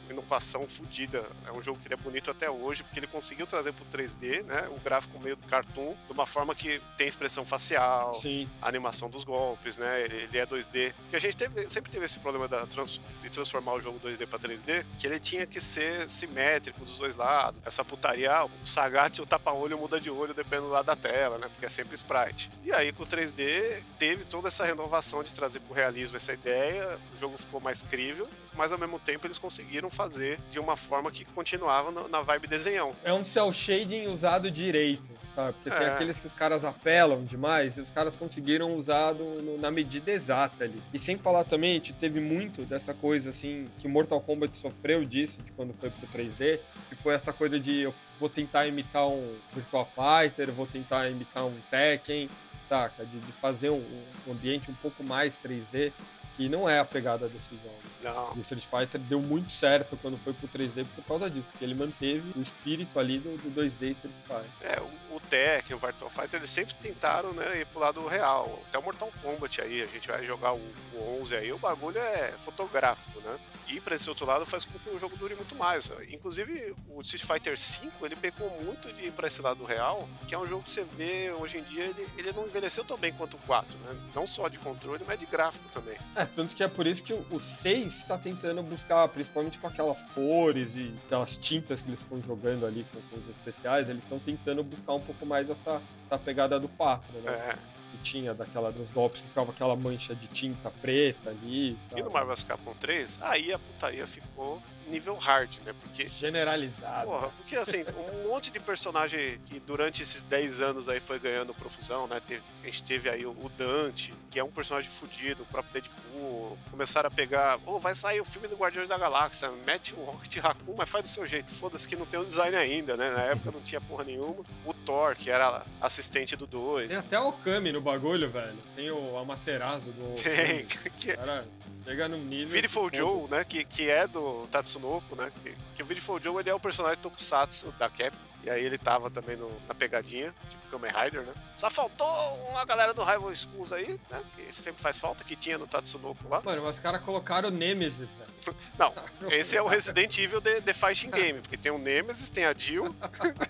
inovação fodida. É um jogo que ele é bonito até hoje, porque ele conseguiu trazer pro 3D, né? O gráfico meio do cartoon, de uma forma que tem expressão facial, Sim. a animação dos golpes, né? Ele é 2D. Porque a gente teve- sempre teve esse problema da trans- de transformar o jogo 2D pra 3D, que ele tinha que ser simétrico dos dois lados. Essa putaria, ah, o Sagat, o tapa-olho muda de olho dependendo do lado da tela, né? Porque é sempre sprite. E aí com o 3D teve toda essa renovação de trazer pro realismo essa ideia, o jogo ficou mais crível, mas ao mesmo tempo eles conseguiram fazer de uma forma que continuava na vibe desenhão. É um cel shading usado direito, sabe? Porque tem É. aqueles que os caras apelam demais e os caras conseguiram usar na medida exata ali. E sem falar também, a gente teve muito dessa coisa assim, que Mortal Kombat sofreu disso de quando foi pro 3D, que foi essa coisa de eu vou tentar imitar um Virtua Fighter, vou tentar imitar um Tekken, saca? De, de fazer um, um ambiente um pouco mais 3D, que não é a pegada desses jogos. Não. O Street Fighter deu muito certo quando foi pro 3D por causa disso, porque ele manteve o espírito ali do, do 2D Street Fighter. É, o, o Tekken, o Virtual Fighter, eles sempre tentaram, né, ir pro lado real. Até o Mortal Kombat aí, a gente vai jogar o, o 11 aí, o bagulho é fotográfico, né? E pra esse outro lado faz com que o jogo dure muito mais. Inclusive, o Street Fighter V, ele pecou muito de ir pra esse lado real, que é um jogo que você vê hoje em dia, ele, ele não envelheceu tão bem quanto o 4, né? Não só de controle, mas de gráfico também. É, *laughs* tanto que é por isso que o, o 6 está tentando buscar, principalmente com aquelas cores e aquelas tintas que eles estão jogando ali com, com os especiais, eles estão tentando buscar um pouco mais essa, essa pegada do 4, né? É. Que tinha daquela dos golpes que ficava aquela mancha de tinta preta ali. E tal. no Marvel vs Capcom 3, aí a putaria ficou nível hard, né? Porque Generalizado. Porra, porque assim, um monte de personagem que durante esses 10 anos aí foi ganhando profusão, né? Teve- a gente teve aí o o Dante, que é um personagem fudido, o próprio Deadpool. Começaram a pegar, ô, vai sair o filme do Guardiões da Galáxia, mete o Rocket Raccoon, mas faz do seu jeito. Foda-se que não tem um design ainda, né? Na época não tinha porra nenhuma. O Thor, que era assistente do 2. Tem até o Kami no bagulho, velho. Tem o Amaterasu do. Tem, *laughs* que é Cara, chega num nível. Beautiful Joe, né, que, que é do Tatsunoko, né, que, que o Beautiful Joe ele é o personagem Tokusatsu da Capcom, e aí ele tava também no- na pegadinha, tipo Kamen Rider, né. Só faltou uma galera do Rival Schools aí, né, que sempre faz falta, que tinha no Tatsunoko lá. Mano, mas os caras colocaram o Nemesis, velho. *laughs* Não, esse é o Resident Evil de, de Fighting *laughs* Game, porque tem o Nemesis, tem a Jill,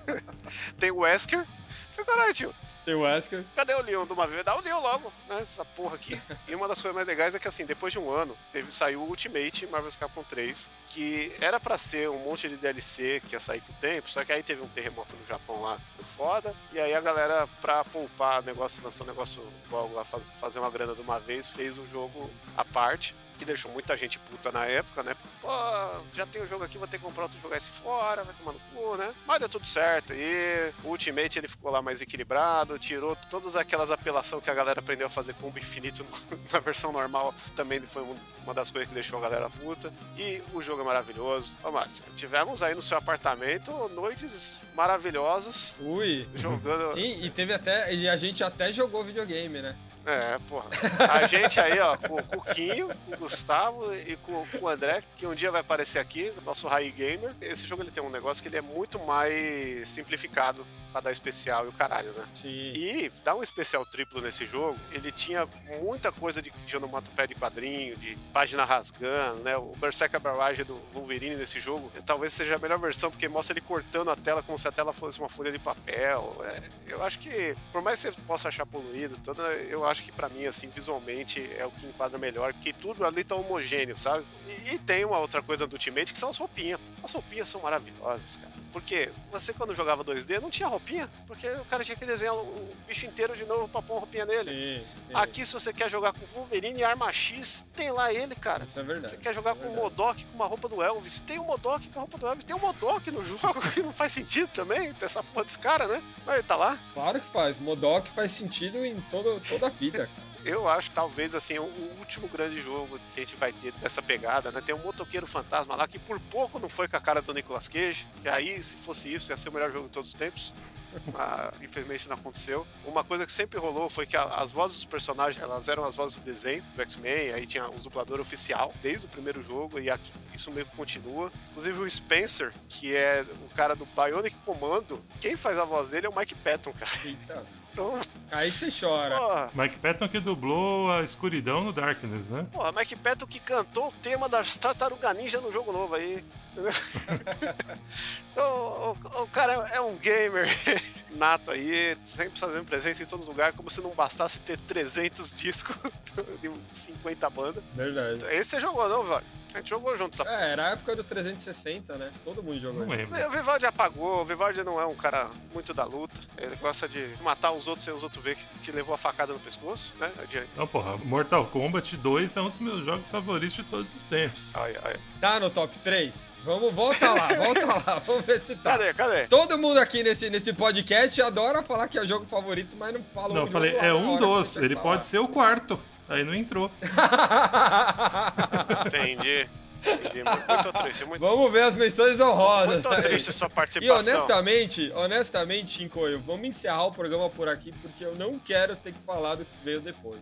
*laughs* tem o Wesker. Seu caralho, tio, Tem o Wesker. cadê o Leon de uma vez? Dá o Leon logo, né? Essa porra aqui. E uma das coisas mais legais é que, assim, depois de um ano, teve, saiu o Ultimate Marvel's Capcom 3, que era pra ser um monte de DLC que ia sair com o tempo, só que aí teve um terremoto no Japão lá que foi foda. E aí a galera, pra poupar negócio, lançou um negócio logo lá, fa- fazer uma grana de uma vez, fez um jogo à parte. Que deixou muita gente puta na época, né? Pô, já tem o jogo aqui, vou ter que comprar outro jogo esse fora, vai tomar no cu, né? Mas deu tudo certo. E o Ultimate ele ficou lá mais equilibrado, tirou todas aquelas apelações que a galera aprendeu a fazer combo infinito *laughs* na versão normal. Também foi um- uma das coisas que deixou a galera puta. E o jogo é maravilhoso. Ô, Márcio, tivemos aí no seu apartamento noites maravilhosas Ui. jogando. Sim, e teve até. E a gente até jogou videogame, né? É, porra. A gente aí, ó, com, com o Quinho, com o Gustavo e com, com o André, que um dia vai aparecer aqui, nosso High Gamer. Esse jogo ele tem um negócio que ele é muito mais simplificado pra dar especial e o caralho, né? Sim. E dar um especial triplo nesse jogo, ele tinha muita coisa de, de onomatopeia de quadrinho, de página rasgando, né? O Berserker Barrage do Wolverine nesse jogo talvez seja a melhor versão, porque mostra ele cortando a tela como se a tela fosse uma folha de papel. É, eu acho que, por mais que você possa achar poluído, toda, eu acho que pra mim, assim, visualmente é o que enquadra melhor, porque tudo ali tá homogêneo, sabe? E, e tem uma outra coisa do Ultimate que são as roupinhas. As roupinhas são maravilhosas, cara. Porque você, quando jogava 2D, não tinha roupinha, porque o cara tinha que desenhar o bicho inteiro de novo pra pôr uma roupinha nele. Sim, sim. Aqui, se você quer jogar com Wolverine e Arma X, tem lá ele, cara. Isso é verdade. Você quer jogar é com o. Modok com uma roupa do Elvis? Tem o Modok com a roupa do Elvis. Tem o Modok no *laughs* jogo, que não faz sentido também, ter essa porra desse cara, né? Mas ele tá lá. Claro que faz. Modok faz sentido em todo, toda a vida. cara. Eu acho talvez assim, o o último grande jogo que a gente vai ter dessa pegada, né? Tem um motoqueiro fantasma lá que por pouco não foi com a cara do Nicolas Cage. Que aí, se fosse isso, ia ser o melhor jogo de todos os tempos. *laughs* Ah, infelizmente não aconteceu. Uma coisa que sempre rolou foi que a- as vozes dos personagens, elas eram as vozes do desenho do X-Men, aí tinha os dublador oficial desde o primeiro jogo e aqui, isso meio que continua. Inclusive o Spencer, que é o cara do Bionic Commando, quem faz a voz dele é o Mike Patton, cara. Eita. Aí você chora. porra, Mike Patton que dublou a escuridão no Darkness, né? Porra, Mike Patton que cantou o tema das Tartaruga Ninja no jogo novo aí. O, o- o cara é, é um gamer *laughs* nato aí, sempre fazendo presença em todos os lugares, como se não bastasse ter 300 discos *laughs* de 50 bandas. Verdade. Esse você jogou, não, velho? A gente jogou junto essa É, era a época do 360, né? Todo mundo jogou. Não lembro. O Vivaldi apagou, o Vivaldi não é um cara muito da luta. Ele gosta de matar os outros sem os outros ver que, que levou a facada no pescoço, né? Adiante. Não, porra, Mortal Kombat 2 é um dos meus jogos favoritos de todos os tempos. Ai, ai. Tá no top 3? Vamos, volta lá, *laughs* volta lá, vamos ver se tá. Cadê, cadê? Todo mundo aqui nesse, nesse podcast adora falar que é jogo favorito, mas não fala Não, eu falei, é um dos. Ele fala. pode ser o quarto. Aí não entrou. *laughs* Entendi. Entendi. Muito triste, muito, Vamos ver as menções honrosas. muito triste sua E participação. honestamente, honestamente, Chincoio, vamos encerrar o programa por aqui, porque eu não quero ter que falar do que veio depois.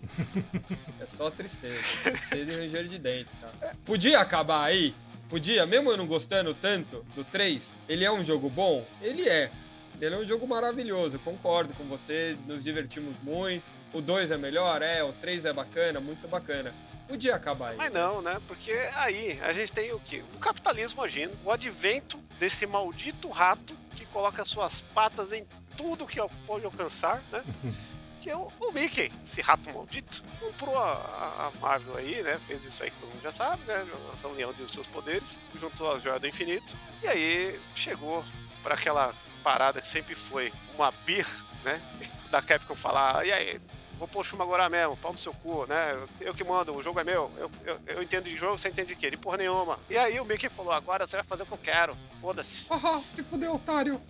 *laughs* é só tristeza. Tristeza e ranger de dente, tá? Podia acabar aí? Podia, mesmo eu não gostando tanto do 3, ele é um jogo bom? Ele é. Ele é um jogo maravilhoso, concordo com você, nos divertimos muito. O 2 é melhor? É. O 3 é bacana, muito bacana. Podia acabar aí. Mas não, né? Porque aí a gente tem o quê? O capitalismo agindo, o advento desse maldito rato que coloca suas patas em tudo que pode alcançar, né? *laughs* Que é o, o Mickey, esse rato maldito, comprou a, a- a Marvel aí, né? Fez isso aí que todo mundo já sabe, né? Essa união dos seus poderes, juntou as joias do infinito. E aí chegou para aquela parada que sempre foi uma bir, né? *laughs* Da Capcom falar, e aí, vou pôr o Shuma agora mesmo, pau no seu cu, né? Eu que mando, o jogo é meu, eu, eu, eu entendo de jogo, você entende de quê? De porra nenhuma. E aí o Mickey falou, agora você vai fazer o que eu quero, foda-se. Se fudeu, otário.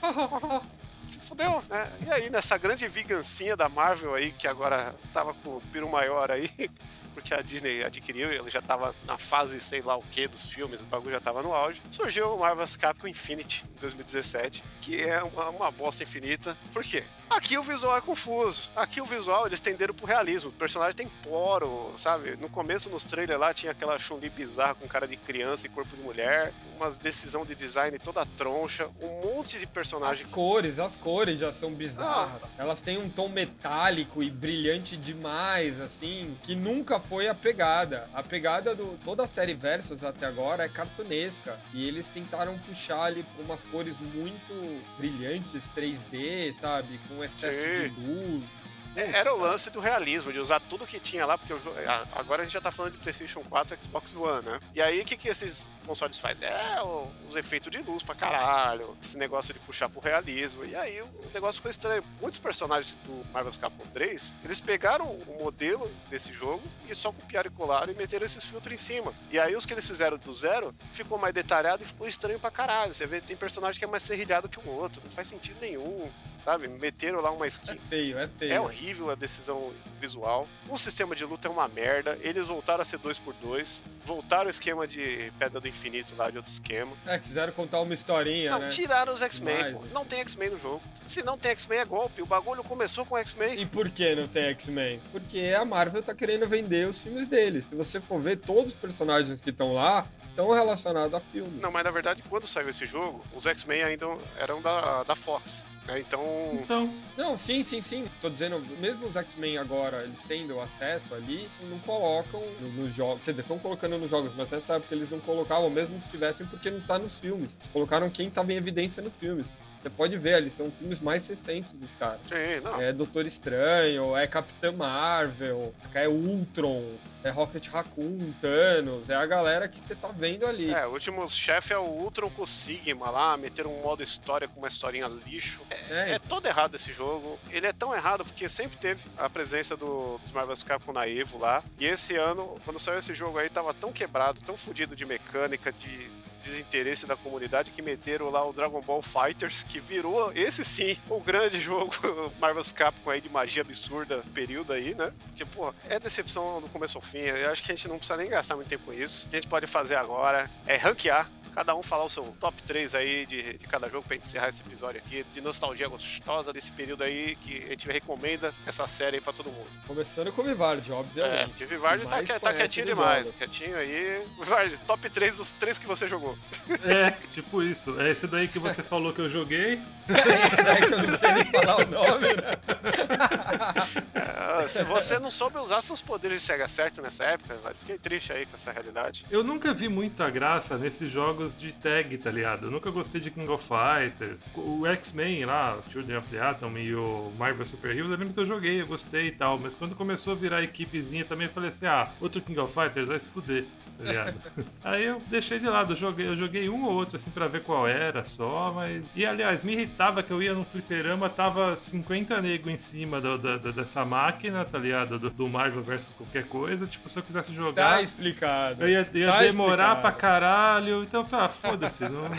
Se fudeu, né? E aí nessa grande vingancinha da Marvel aí, que agora tava com o piro maior aí, *laughs* porque a Disney adquiriu, ele já tava na fase sei lá o que dos filmes, o bagulho já tava no auge, surgiu o Marvel's Capcom Infinity em 2017, que é uma, uma bosta infinita. Por quê? Aqui o visual é confuso. Aqui o visual eles tenderam pro realismo. O personagem tem poro, sabe? No começo, nos trailers lá, tinha aquela Chun-Li bizarra com cara de criança e corpo de mulher. Umas decisão de design toda troncha. Um monte de As personagem. cores, as cores já são bizarras. Elas têm um tom metálico e brilhante demais, assim, que nunca foi a pegada. A pegada do toda a série Versus até agora é cartunesca. E eles tentaram puxar ali umas cores muito brilhantes, 3D, sabe? Com excesso Sim. de luz. É, Era o lance do realismo, de usar tudo que tinha lá, porque agora a gente já tá falando de PlayStation 4 e Xbox One, né? E aí o que, que esses consoles fazem? É os efeitos de luz pra caralho, esse negócio de puxar pro realismo. E aí o negócio ficou estranho. Muitos personagens do Marvel's Capcom 3, eles pegaram o modelo desse jogo e só copiaram e colaram e meteram esses filtros em cima. E aí os que eles fizeram do zero ficou mais detalhado e ficou estranho pra caralho. Você vê, tem personagem que é mais serrilhado que o outro, não faz sentido nenhum. Sabe? Meteram lá uma É skin feio, é feio. é horrível a decisão visual. O sistema de luta é uma merda. Eles voltaram a ser 2x2. Voltaram o esquema de Pedra do Infinito lá de outro esquema. É, quiseram contar uma historinha, Não, né? tiraram os X-Men, pô. né? Não tem X-Men no jogo. Se não tem X-Men, é golpe. O bagulho começou com X-Men. E por que não tem X-Men? Porque a Marvel tá querendo vender os filmes deles. Se você for ver, todos os personagens que estão lá estão relacionados a filme. Não, mas na verdade, quando saiu esse jogo, os X-Men ainda eram da, da Fox. Né? Então, Então, Não, sim, sim, sim. Tô dizendo, mesmo os X-Men agora, eles tendo acesso ali, não colocam no- nos jogos. Quer dizer, estão colocando nos jogos, mas até sabe que eles não colocavam, mesmo que tivessem, porque não tá nos filmes. Eles colocaram quem tava em evidência nos filmes. Você pode ver ali, são filmes mais recentes dos caras. sim, não. É Doutor Estranho, é Capitã Marvel, é Ultron, é Rocket Raccoon, Thanos, é a galera que você tá vendo ali. É, o último chefe é o Ultron com o Sigma lá, meteram um modo história com uma historinha lixo. É, É todo errado esse jogo. Ele é tão errado porque sempre teve a presença do, dos Marvel's Capcom na Evo lá. E esse ano, quando saiu esse jogo aí, tava tão quebrado, tão fodido de mecânica, de desinteresse da comunidade, que meteram lá o Dragon Ball Fighters, que virou, esse sim, *laughs* o grande jogo *laughs* Marvel's Capcom aí de magia absurda período aí, né? Porque, pô, é decepção do começo ao fim. Eu acho que a gente não precisa nem gastar muito tempo com isso. O que a gente pode fazer agora é ranquear cada um falar o seu top 3 aí de, de cada jogo pra gente encerrar esse episódio aqui, de nostalgia gostosa desse período aí que a gente recomenda essa série aí pra todo mundo. começando com o Vivardi, É, obviamente. tá, Mais que- tá conhece quietinho demais, quietinho aí. Vivardi, top 3 dos três que você jogou. é, tipo isso. É esse daí que você falou que eu joguei. *laughs* É que eu não sei nem falar o nome, né? É, se você não soube usar seus poderes de Sega certo nessa época, fiquei triste aí com essa realidade. Eu nunca vi muita graça nesses jogos jogos de tag, tá ligado? Eu nunca gostei de King of Fighters. O X-Men lá, o Children of the Atom e o Marvel Super Heroes, eu lembro que eu joguei, eu gostei e tal. Mas quando começou a virar equipezinha também, eu falei assim: ah, outro King of Fighters vai se fuder tá ligado? *laughs* Aí eu deixei de lado, eu joguei, eu joguei um ou outro assim pra ver qual era só, mas. E aliás, me irritava que eu ia no fliperama, tava 50 nego em cima do, do, do, dessa máquina, tá ligado? Do, do, Marvel versus qualquer coisa. Tipo, se eu quisesse jogar. Tá explicado. Eu ia, ia tá demorar explicado. pra caralho. Então eu falei, ah, foda-se, não, não,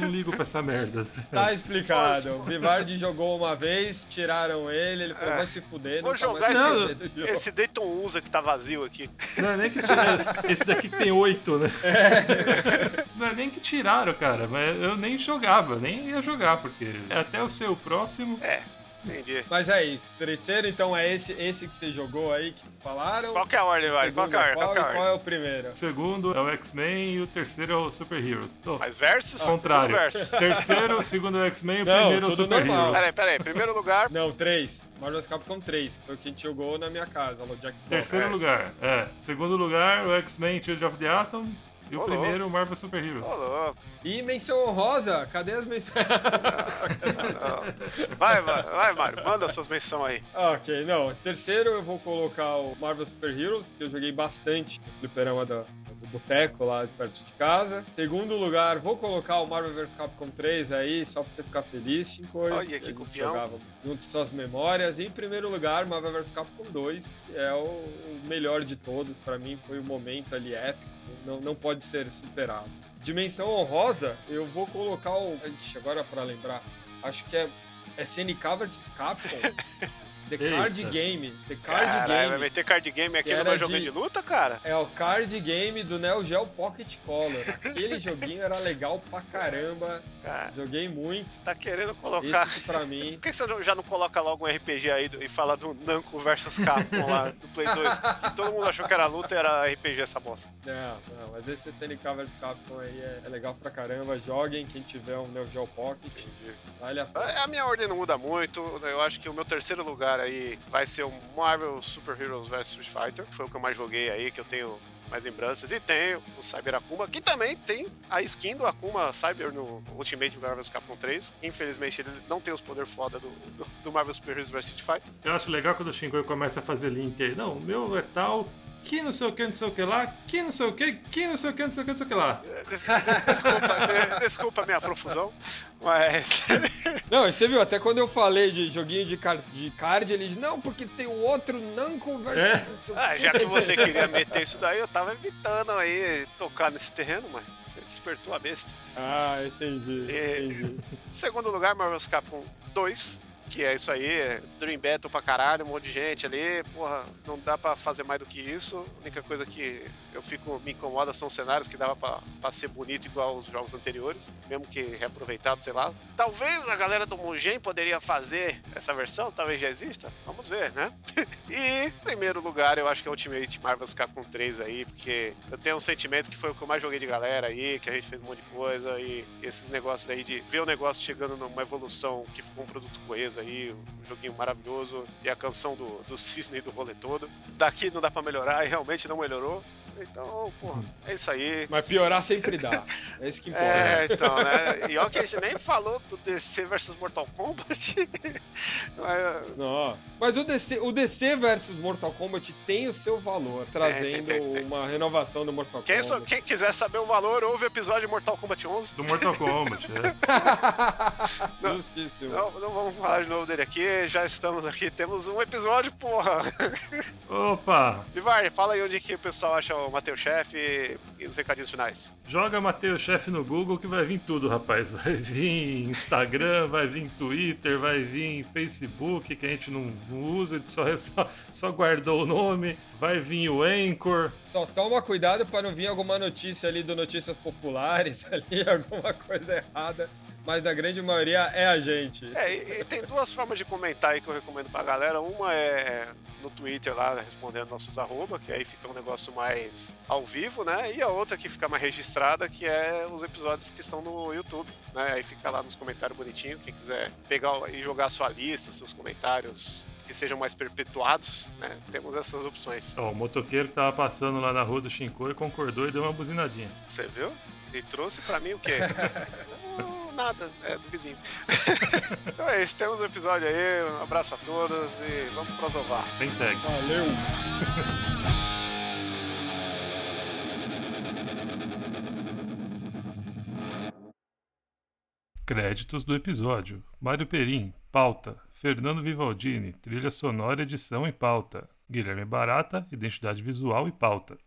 não, ligo pra essa merda. Tá explicado. O Vivardi jogou uma vez, tiraram ele, ele falou, é. vai se fuder. Vou jogar esse, esse Dayton USA que tá vazio aqui. Não é nem que tiraram. Esse daqui tem tem oito, né? É. Não é nem que tiraram, cara, mas eu nem jogava, nem ia jogar, porque até o seu próximo. É. Entendi. Mas aí, terceiro então é esse, esse que você jogou aí, que falaram. Qual que é a ordem, vai? Qual, que é, qual, qual, qual é o primeiro? O segundo é o X-Men e o terceiro é o Super Heroes. Tô. Mas versus? Contrário. Versus. *laughs* Terceiro, o segundo é o X-Men e o primeiro é o Super normal. Heroes. Peraí, peraí. Primeiro lugar. Não, três. Marvel Capcom 3, foi o que a gente jogou na minha casa, no Jack Terceiro lugar, é. Segundo lugar, o X-Men Children of the Atom. E o Olô. primeiro, Marvel Super Heroes. Olô. E menção honrosa, cadê as menções? vai, vai, vai, Mário, manda suas menções aí. Ok, não. Terceiro eu vou colocar o Marvel Super Heroes, que eu joguei bastante no fliperama da, do boteco lá de perto de casa. Segundo lugar, vou colocar o Marvel vs Capcom 3 aí, só pra você ficar feliz, Chico. Olha que copião. Jogava junto suas memórias. E em primeiro lugar, Marvel vs Capcom 2, que é o melhor de todos. Pra mim, foi um momento ali épico não, não pode ser superado. Dimensão honrosa, eu vou colocar o. Ixi, agora para lembrar, acho que é SNK vs Capcom. *laughs* The Eita. Card Game. The Card Caralho, Game. vai meter card game aqui no meu jogo de... de luta, cara? É o card game do Neo Geo Pocket Color. Aquele *laughs* joguinho era legal pra caramba. Cara, Joguei muito. Tá querendo colocar. Isso pra mim. *laughs* Por que você já não coloca logo um RPG aí e fala do Namco versus Capcom lá do Play 2? *laughs* Que todo mundo achou que era luta e era RPG essa bosta. Não, não, mas esse SNK vs Capcom aí é, é, legal pra caramba. Joguem quem tiver um Neo Geo Pocket. Entendi. Vale a, a minha ordem não muda muito. Eu acho que o meu terceiro lugar aí vai ser o Marvel Super Heroes vs Street Fighter, que foi o que eu mais joguei aí, que eu tenho mais lembranças. E tem o Cyber Akuma, que também tem a skin do Akuma Cyber no Ultimate Marvel Capcom 3. Infelizmente ele não tem os poderes foda do, do, do, Marvel Super Heroes vs Street Fighter. Eu acho legal quando o Shingo começa a fazer link aí. Não, o meu é tal, que não sei o que, não sei o que lá, que não sei o que, que não sei o que, não sei o que, não sei o que lá. Desculpa, desculpa a minha profusão, mas. *laughs* Não, você viu, até quando eu falei de joguinho de card, de card ele disse, não, porque tem o outro não conversa. É. Ah, já que você *laughs* queria meter isso daí, eu tava evitando aí tocar nesse terreno, mas você despertou a besta. Ah, entendi. E, entendi. Segundo lugar, Marvel's Capcom 2 que é isso aí, Dream Battle pra caralho, um monte de gente ali, porra, não dá pra fazer mais do que isso. A única coisa que eu fico, me incomoda são cenários que dava pra, pra ser bonito igual os jogos anteriores, mesmo que reaproveitado, sei lá. Talvez a galera do Mugen poderia fazer essa versão, talvez já exista, vamos ver, né? *laughs* e, primeiro lugar, eu acho que é Ultimate Marvel's Capcom 3 aí, porque eu tenho um sentimento que foi o que eu mais joguei de galera aí, que a gente fez um monte de coisa, e esses negócios aí de ver o negócio chegando numa evolução que ficou um produto coeso aí, um joguinho maravilhoso e a canção do, do cisne do rolê todo. Daqui não dá para melhorar e realmente não melhorou. Então, porra, é isso aí. Mas piorar sempre dá. É isso que *laughs* importa. É, então, né? E ó que a gente nem falou do DC versus Mortal Kombat. *laughs* Mas... Nossa. Mas o DC, o DC versus Mortal Kombat tem o seu valor, trazendo tem, tem, tem, uma renovação do Mortal quem Kombat. So, quem quiser saber o valor, ouve o episódio de Mortal Kombat 11. Do Mortal Kombat, é. *laughs* não, Justíssimo. Não, não vamos falar de novo dele aqui, já estamos aqui, temos um episódio, porra. Opa! Vivar, fala aí onde que o pessoal acha o Mateus Chef e, e os recadinhos finais. Joga Mateus Chef no Google que vai vir tudo, rapaz. Vai vir Instagram, *laughs* vai vir Twitter, vai vir Facebook, que a gente não, não usa, só, só, só guardou o nome. Vai vir o Anchor. Só toma cuidado para não vir alguma notícia ali do Notícias Populares *laughs* ali, alguma coisa errada mas na grande maioria é a gente. É, e, e tem duas formas de comentar aí que eu recomendo pra galera. Uma é no Twitter lá, respondendo nossos arroba, que aí fica um negócio mais ao vivo, né? E a outra que fica mais registrada, que é os episódios que estão no YouTube, né? Aí fica lá nos comentários bonitinho, quem quiser pegar e jogar a sua lista, seus comentários que sejam mais perpetuados, né? Temos essas opções. Ó, o motoqueiro que tava passando lá na rua do Shinkoi concordou e deu uma buzinadinha. Você viu? E trouxe pra mim o quê? *laughs* Nada, é do vizinho. *laughs* então é isso, temos um episódio aí. Um abraço a todos e vamos prosovar. Sem tag. Valeu! Créditos do episódio: Mário Perim, pauta. Fernando Vivaldini, trilha sonora, edição e pauta. Guilherme Barata, identidade visual e pauta.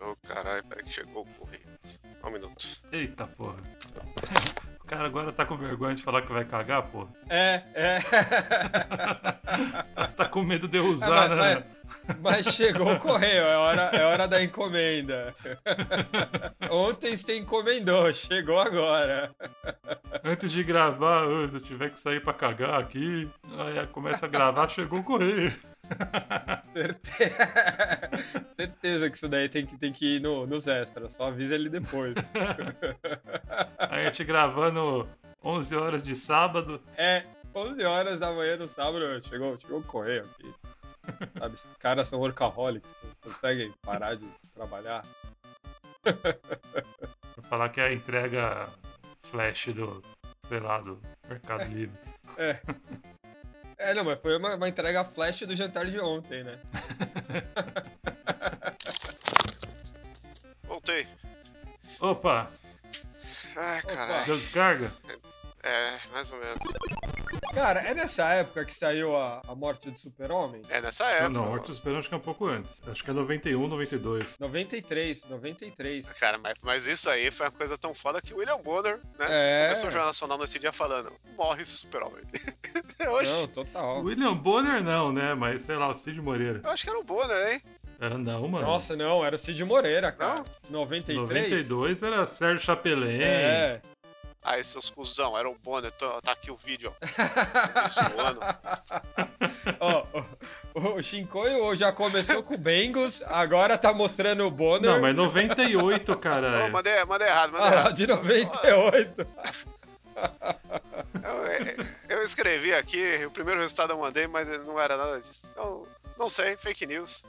Ô caralho, peraí que chegou o correio. Um minuto. Eita porra. *laughs* O cara agora tá com vergonha de falar que vai cagar, porra. É, é. *laughs* Tá com medo de eu usar, mas, né? mas- *laughs* mas chegou o correio, é hora, é hora da encomenda. Ontem você encomendou, chegou agora. Antes de gravar, se eu tiver que sair pra cagar aqui, aí começa a gravar, chegou o correio. *laughs* Certe- *laughs* Certeza que isso daí tem que, tem que ir no, nos extras, só avisa ele depois. *laughs* A gente gravando 11 horas de sábado. É, 11 horas da manhã no sábado, chegou, chegou o correio aqui. Sabe, esses caras são workaholics, não conseguem parar de trabalhar. Vou falar que é a entrega flash do, sei lá, do Mercado Livre. É. É, não, mas foi uma, uma entrega flash do jantar de ontem, né? *laughs* Voltei. Opa, Ai, caralho. deu descarga? É, mais ou menos. Cara, é nessa época que saiu a, a morte do super-homem? É nessa Não, época. não, Horto dos Esperão acho que é um pouco antes. Acho que é 91, 92. 93, 93. Cara, mas, mas isso aí foi uma coisa tão foda que o William Bonner, né? É. Começou o Jornal Nacional nesse dia falando: morre super-homem. *laughs* Hoje, Não, total. William Bonner não, né? Mas sei lá, o Cid Moreira. eu acho que era o Bonner, hein? É, não, mano. Nossa, não, era o Cid Moreira, cara. 93? 92 era Sérgio Chapelin. É. Aí, seus cuzão, era o Bonner. Tô- Tá aqui o vídeo, ó. *laughs* Zoando. Ó, o, o Shinkoio já começou com o Bengals, agora tá mostrando o Bonner. Não, mas 98, Ô, cara. mandei, mandei errado, mandei Ah, errado. de 98. Eu, eu escrevi aqui, o primeiro resultado eu mandei, mas não era nada disso. Então, não sei, fake news.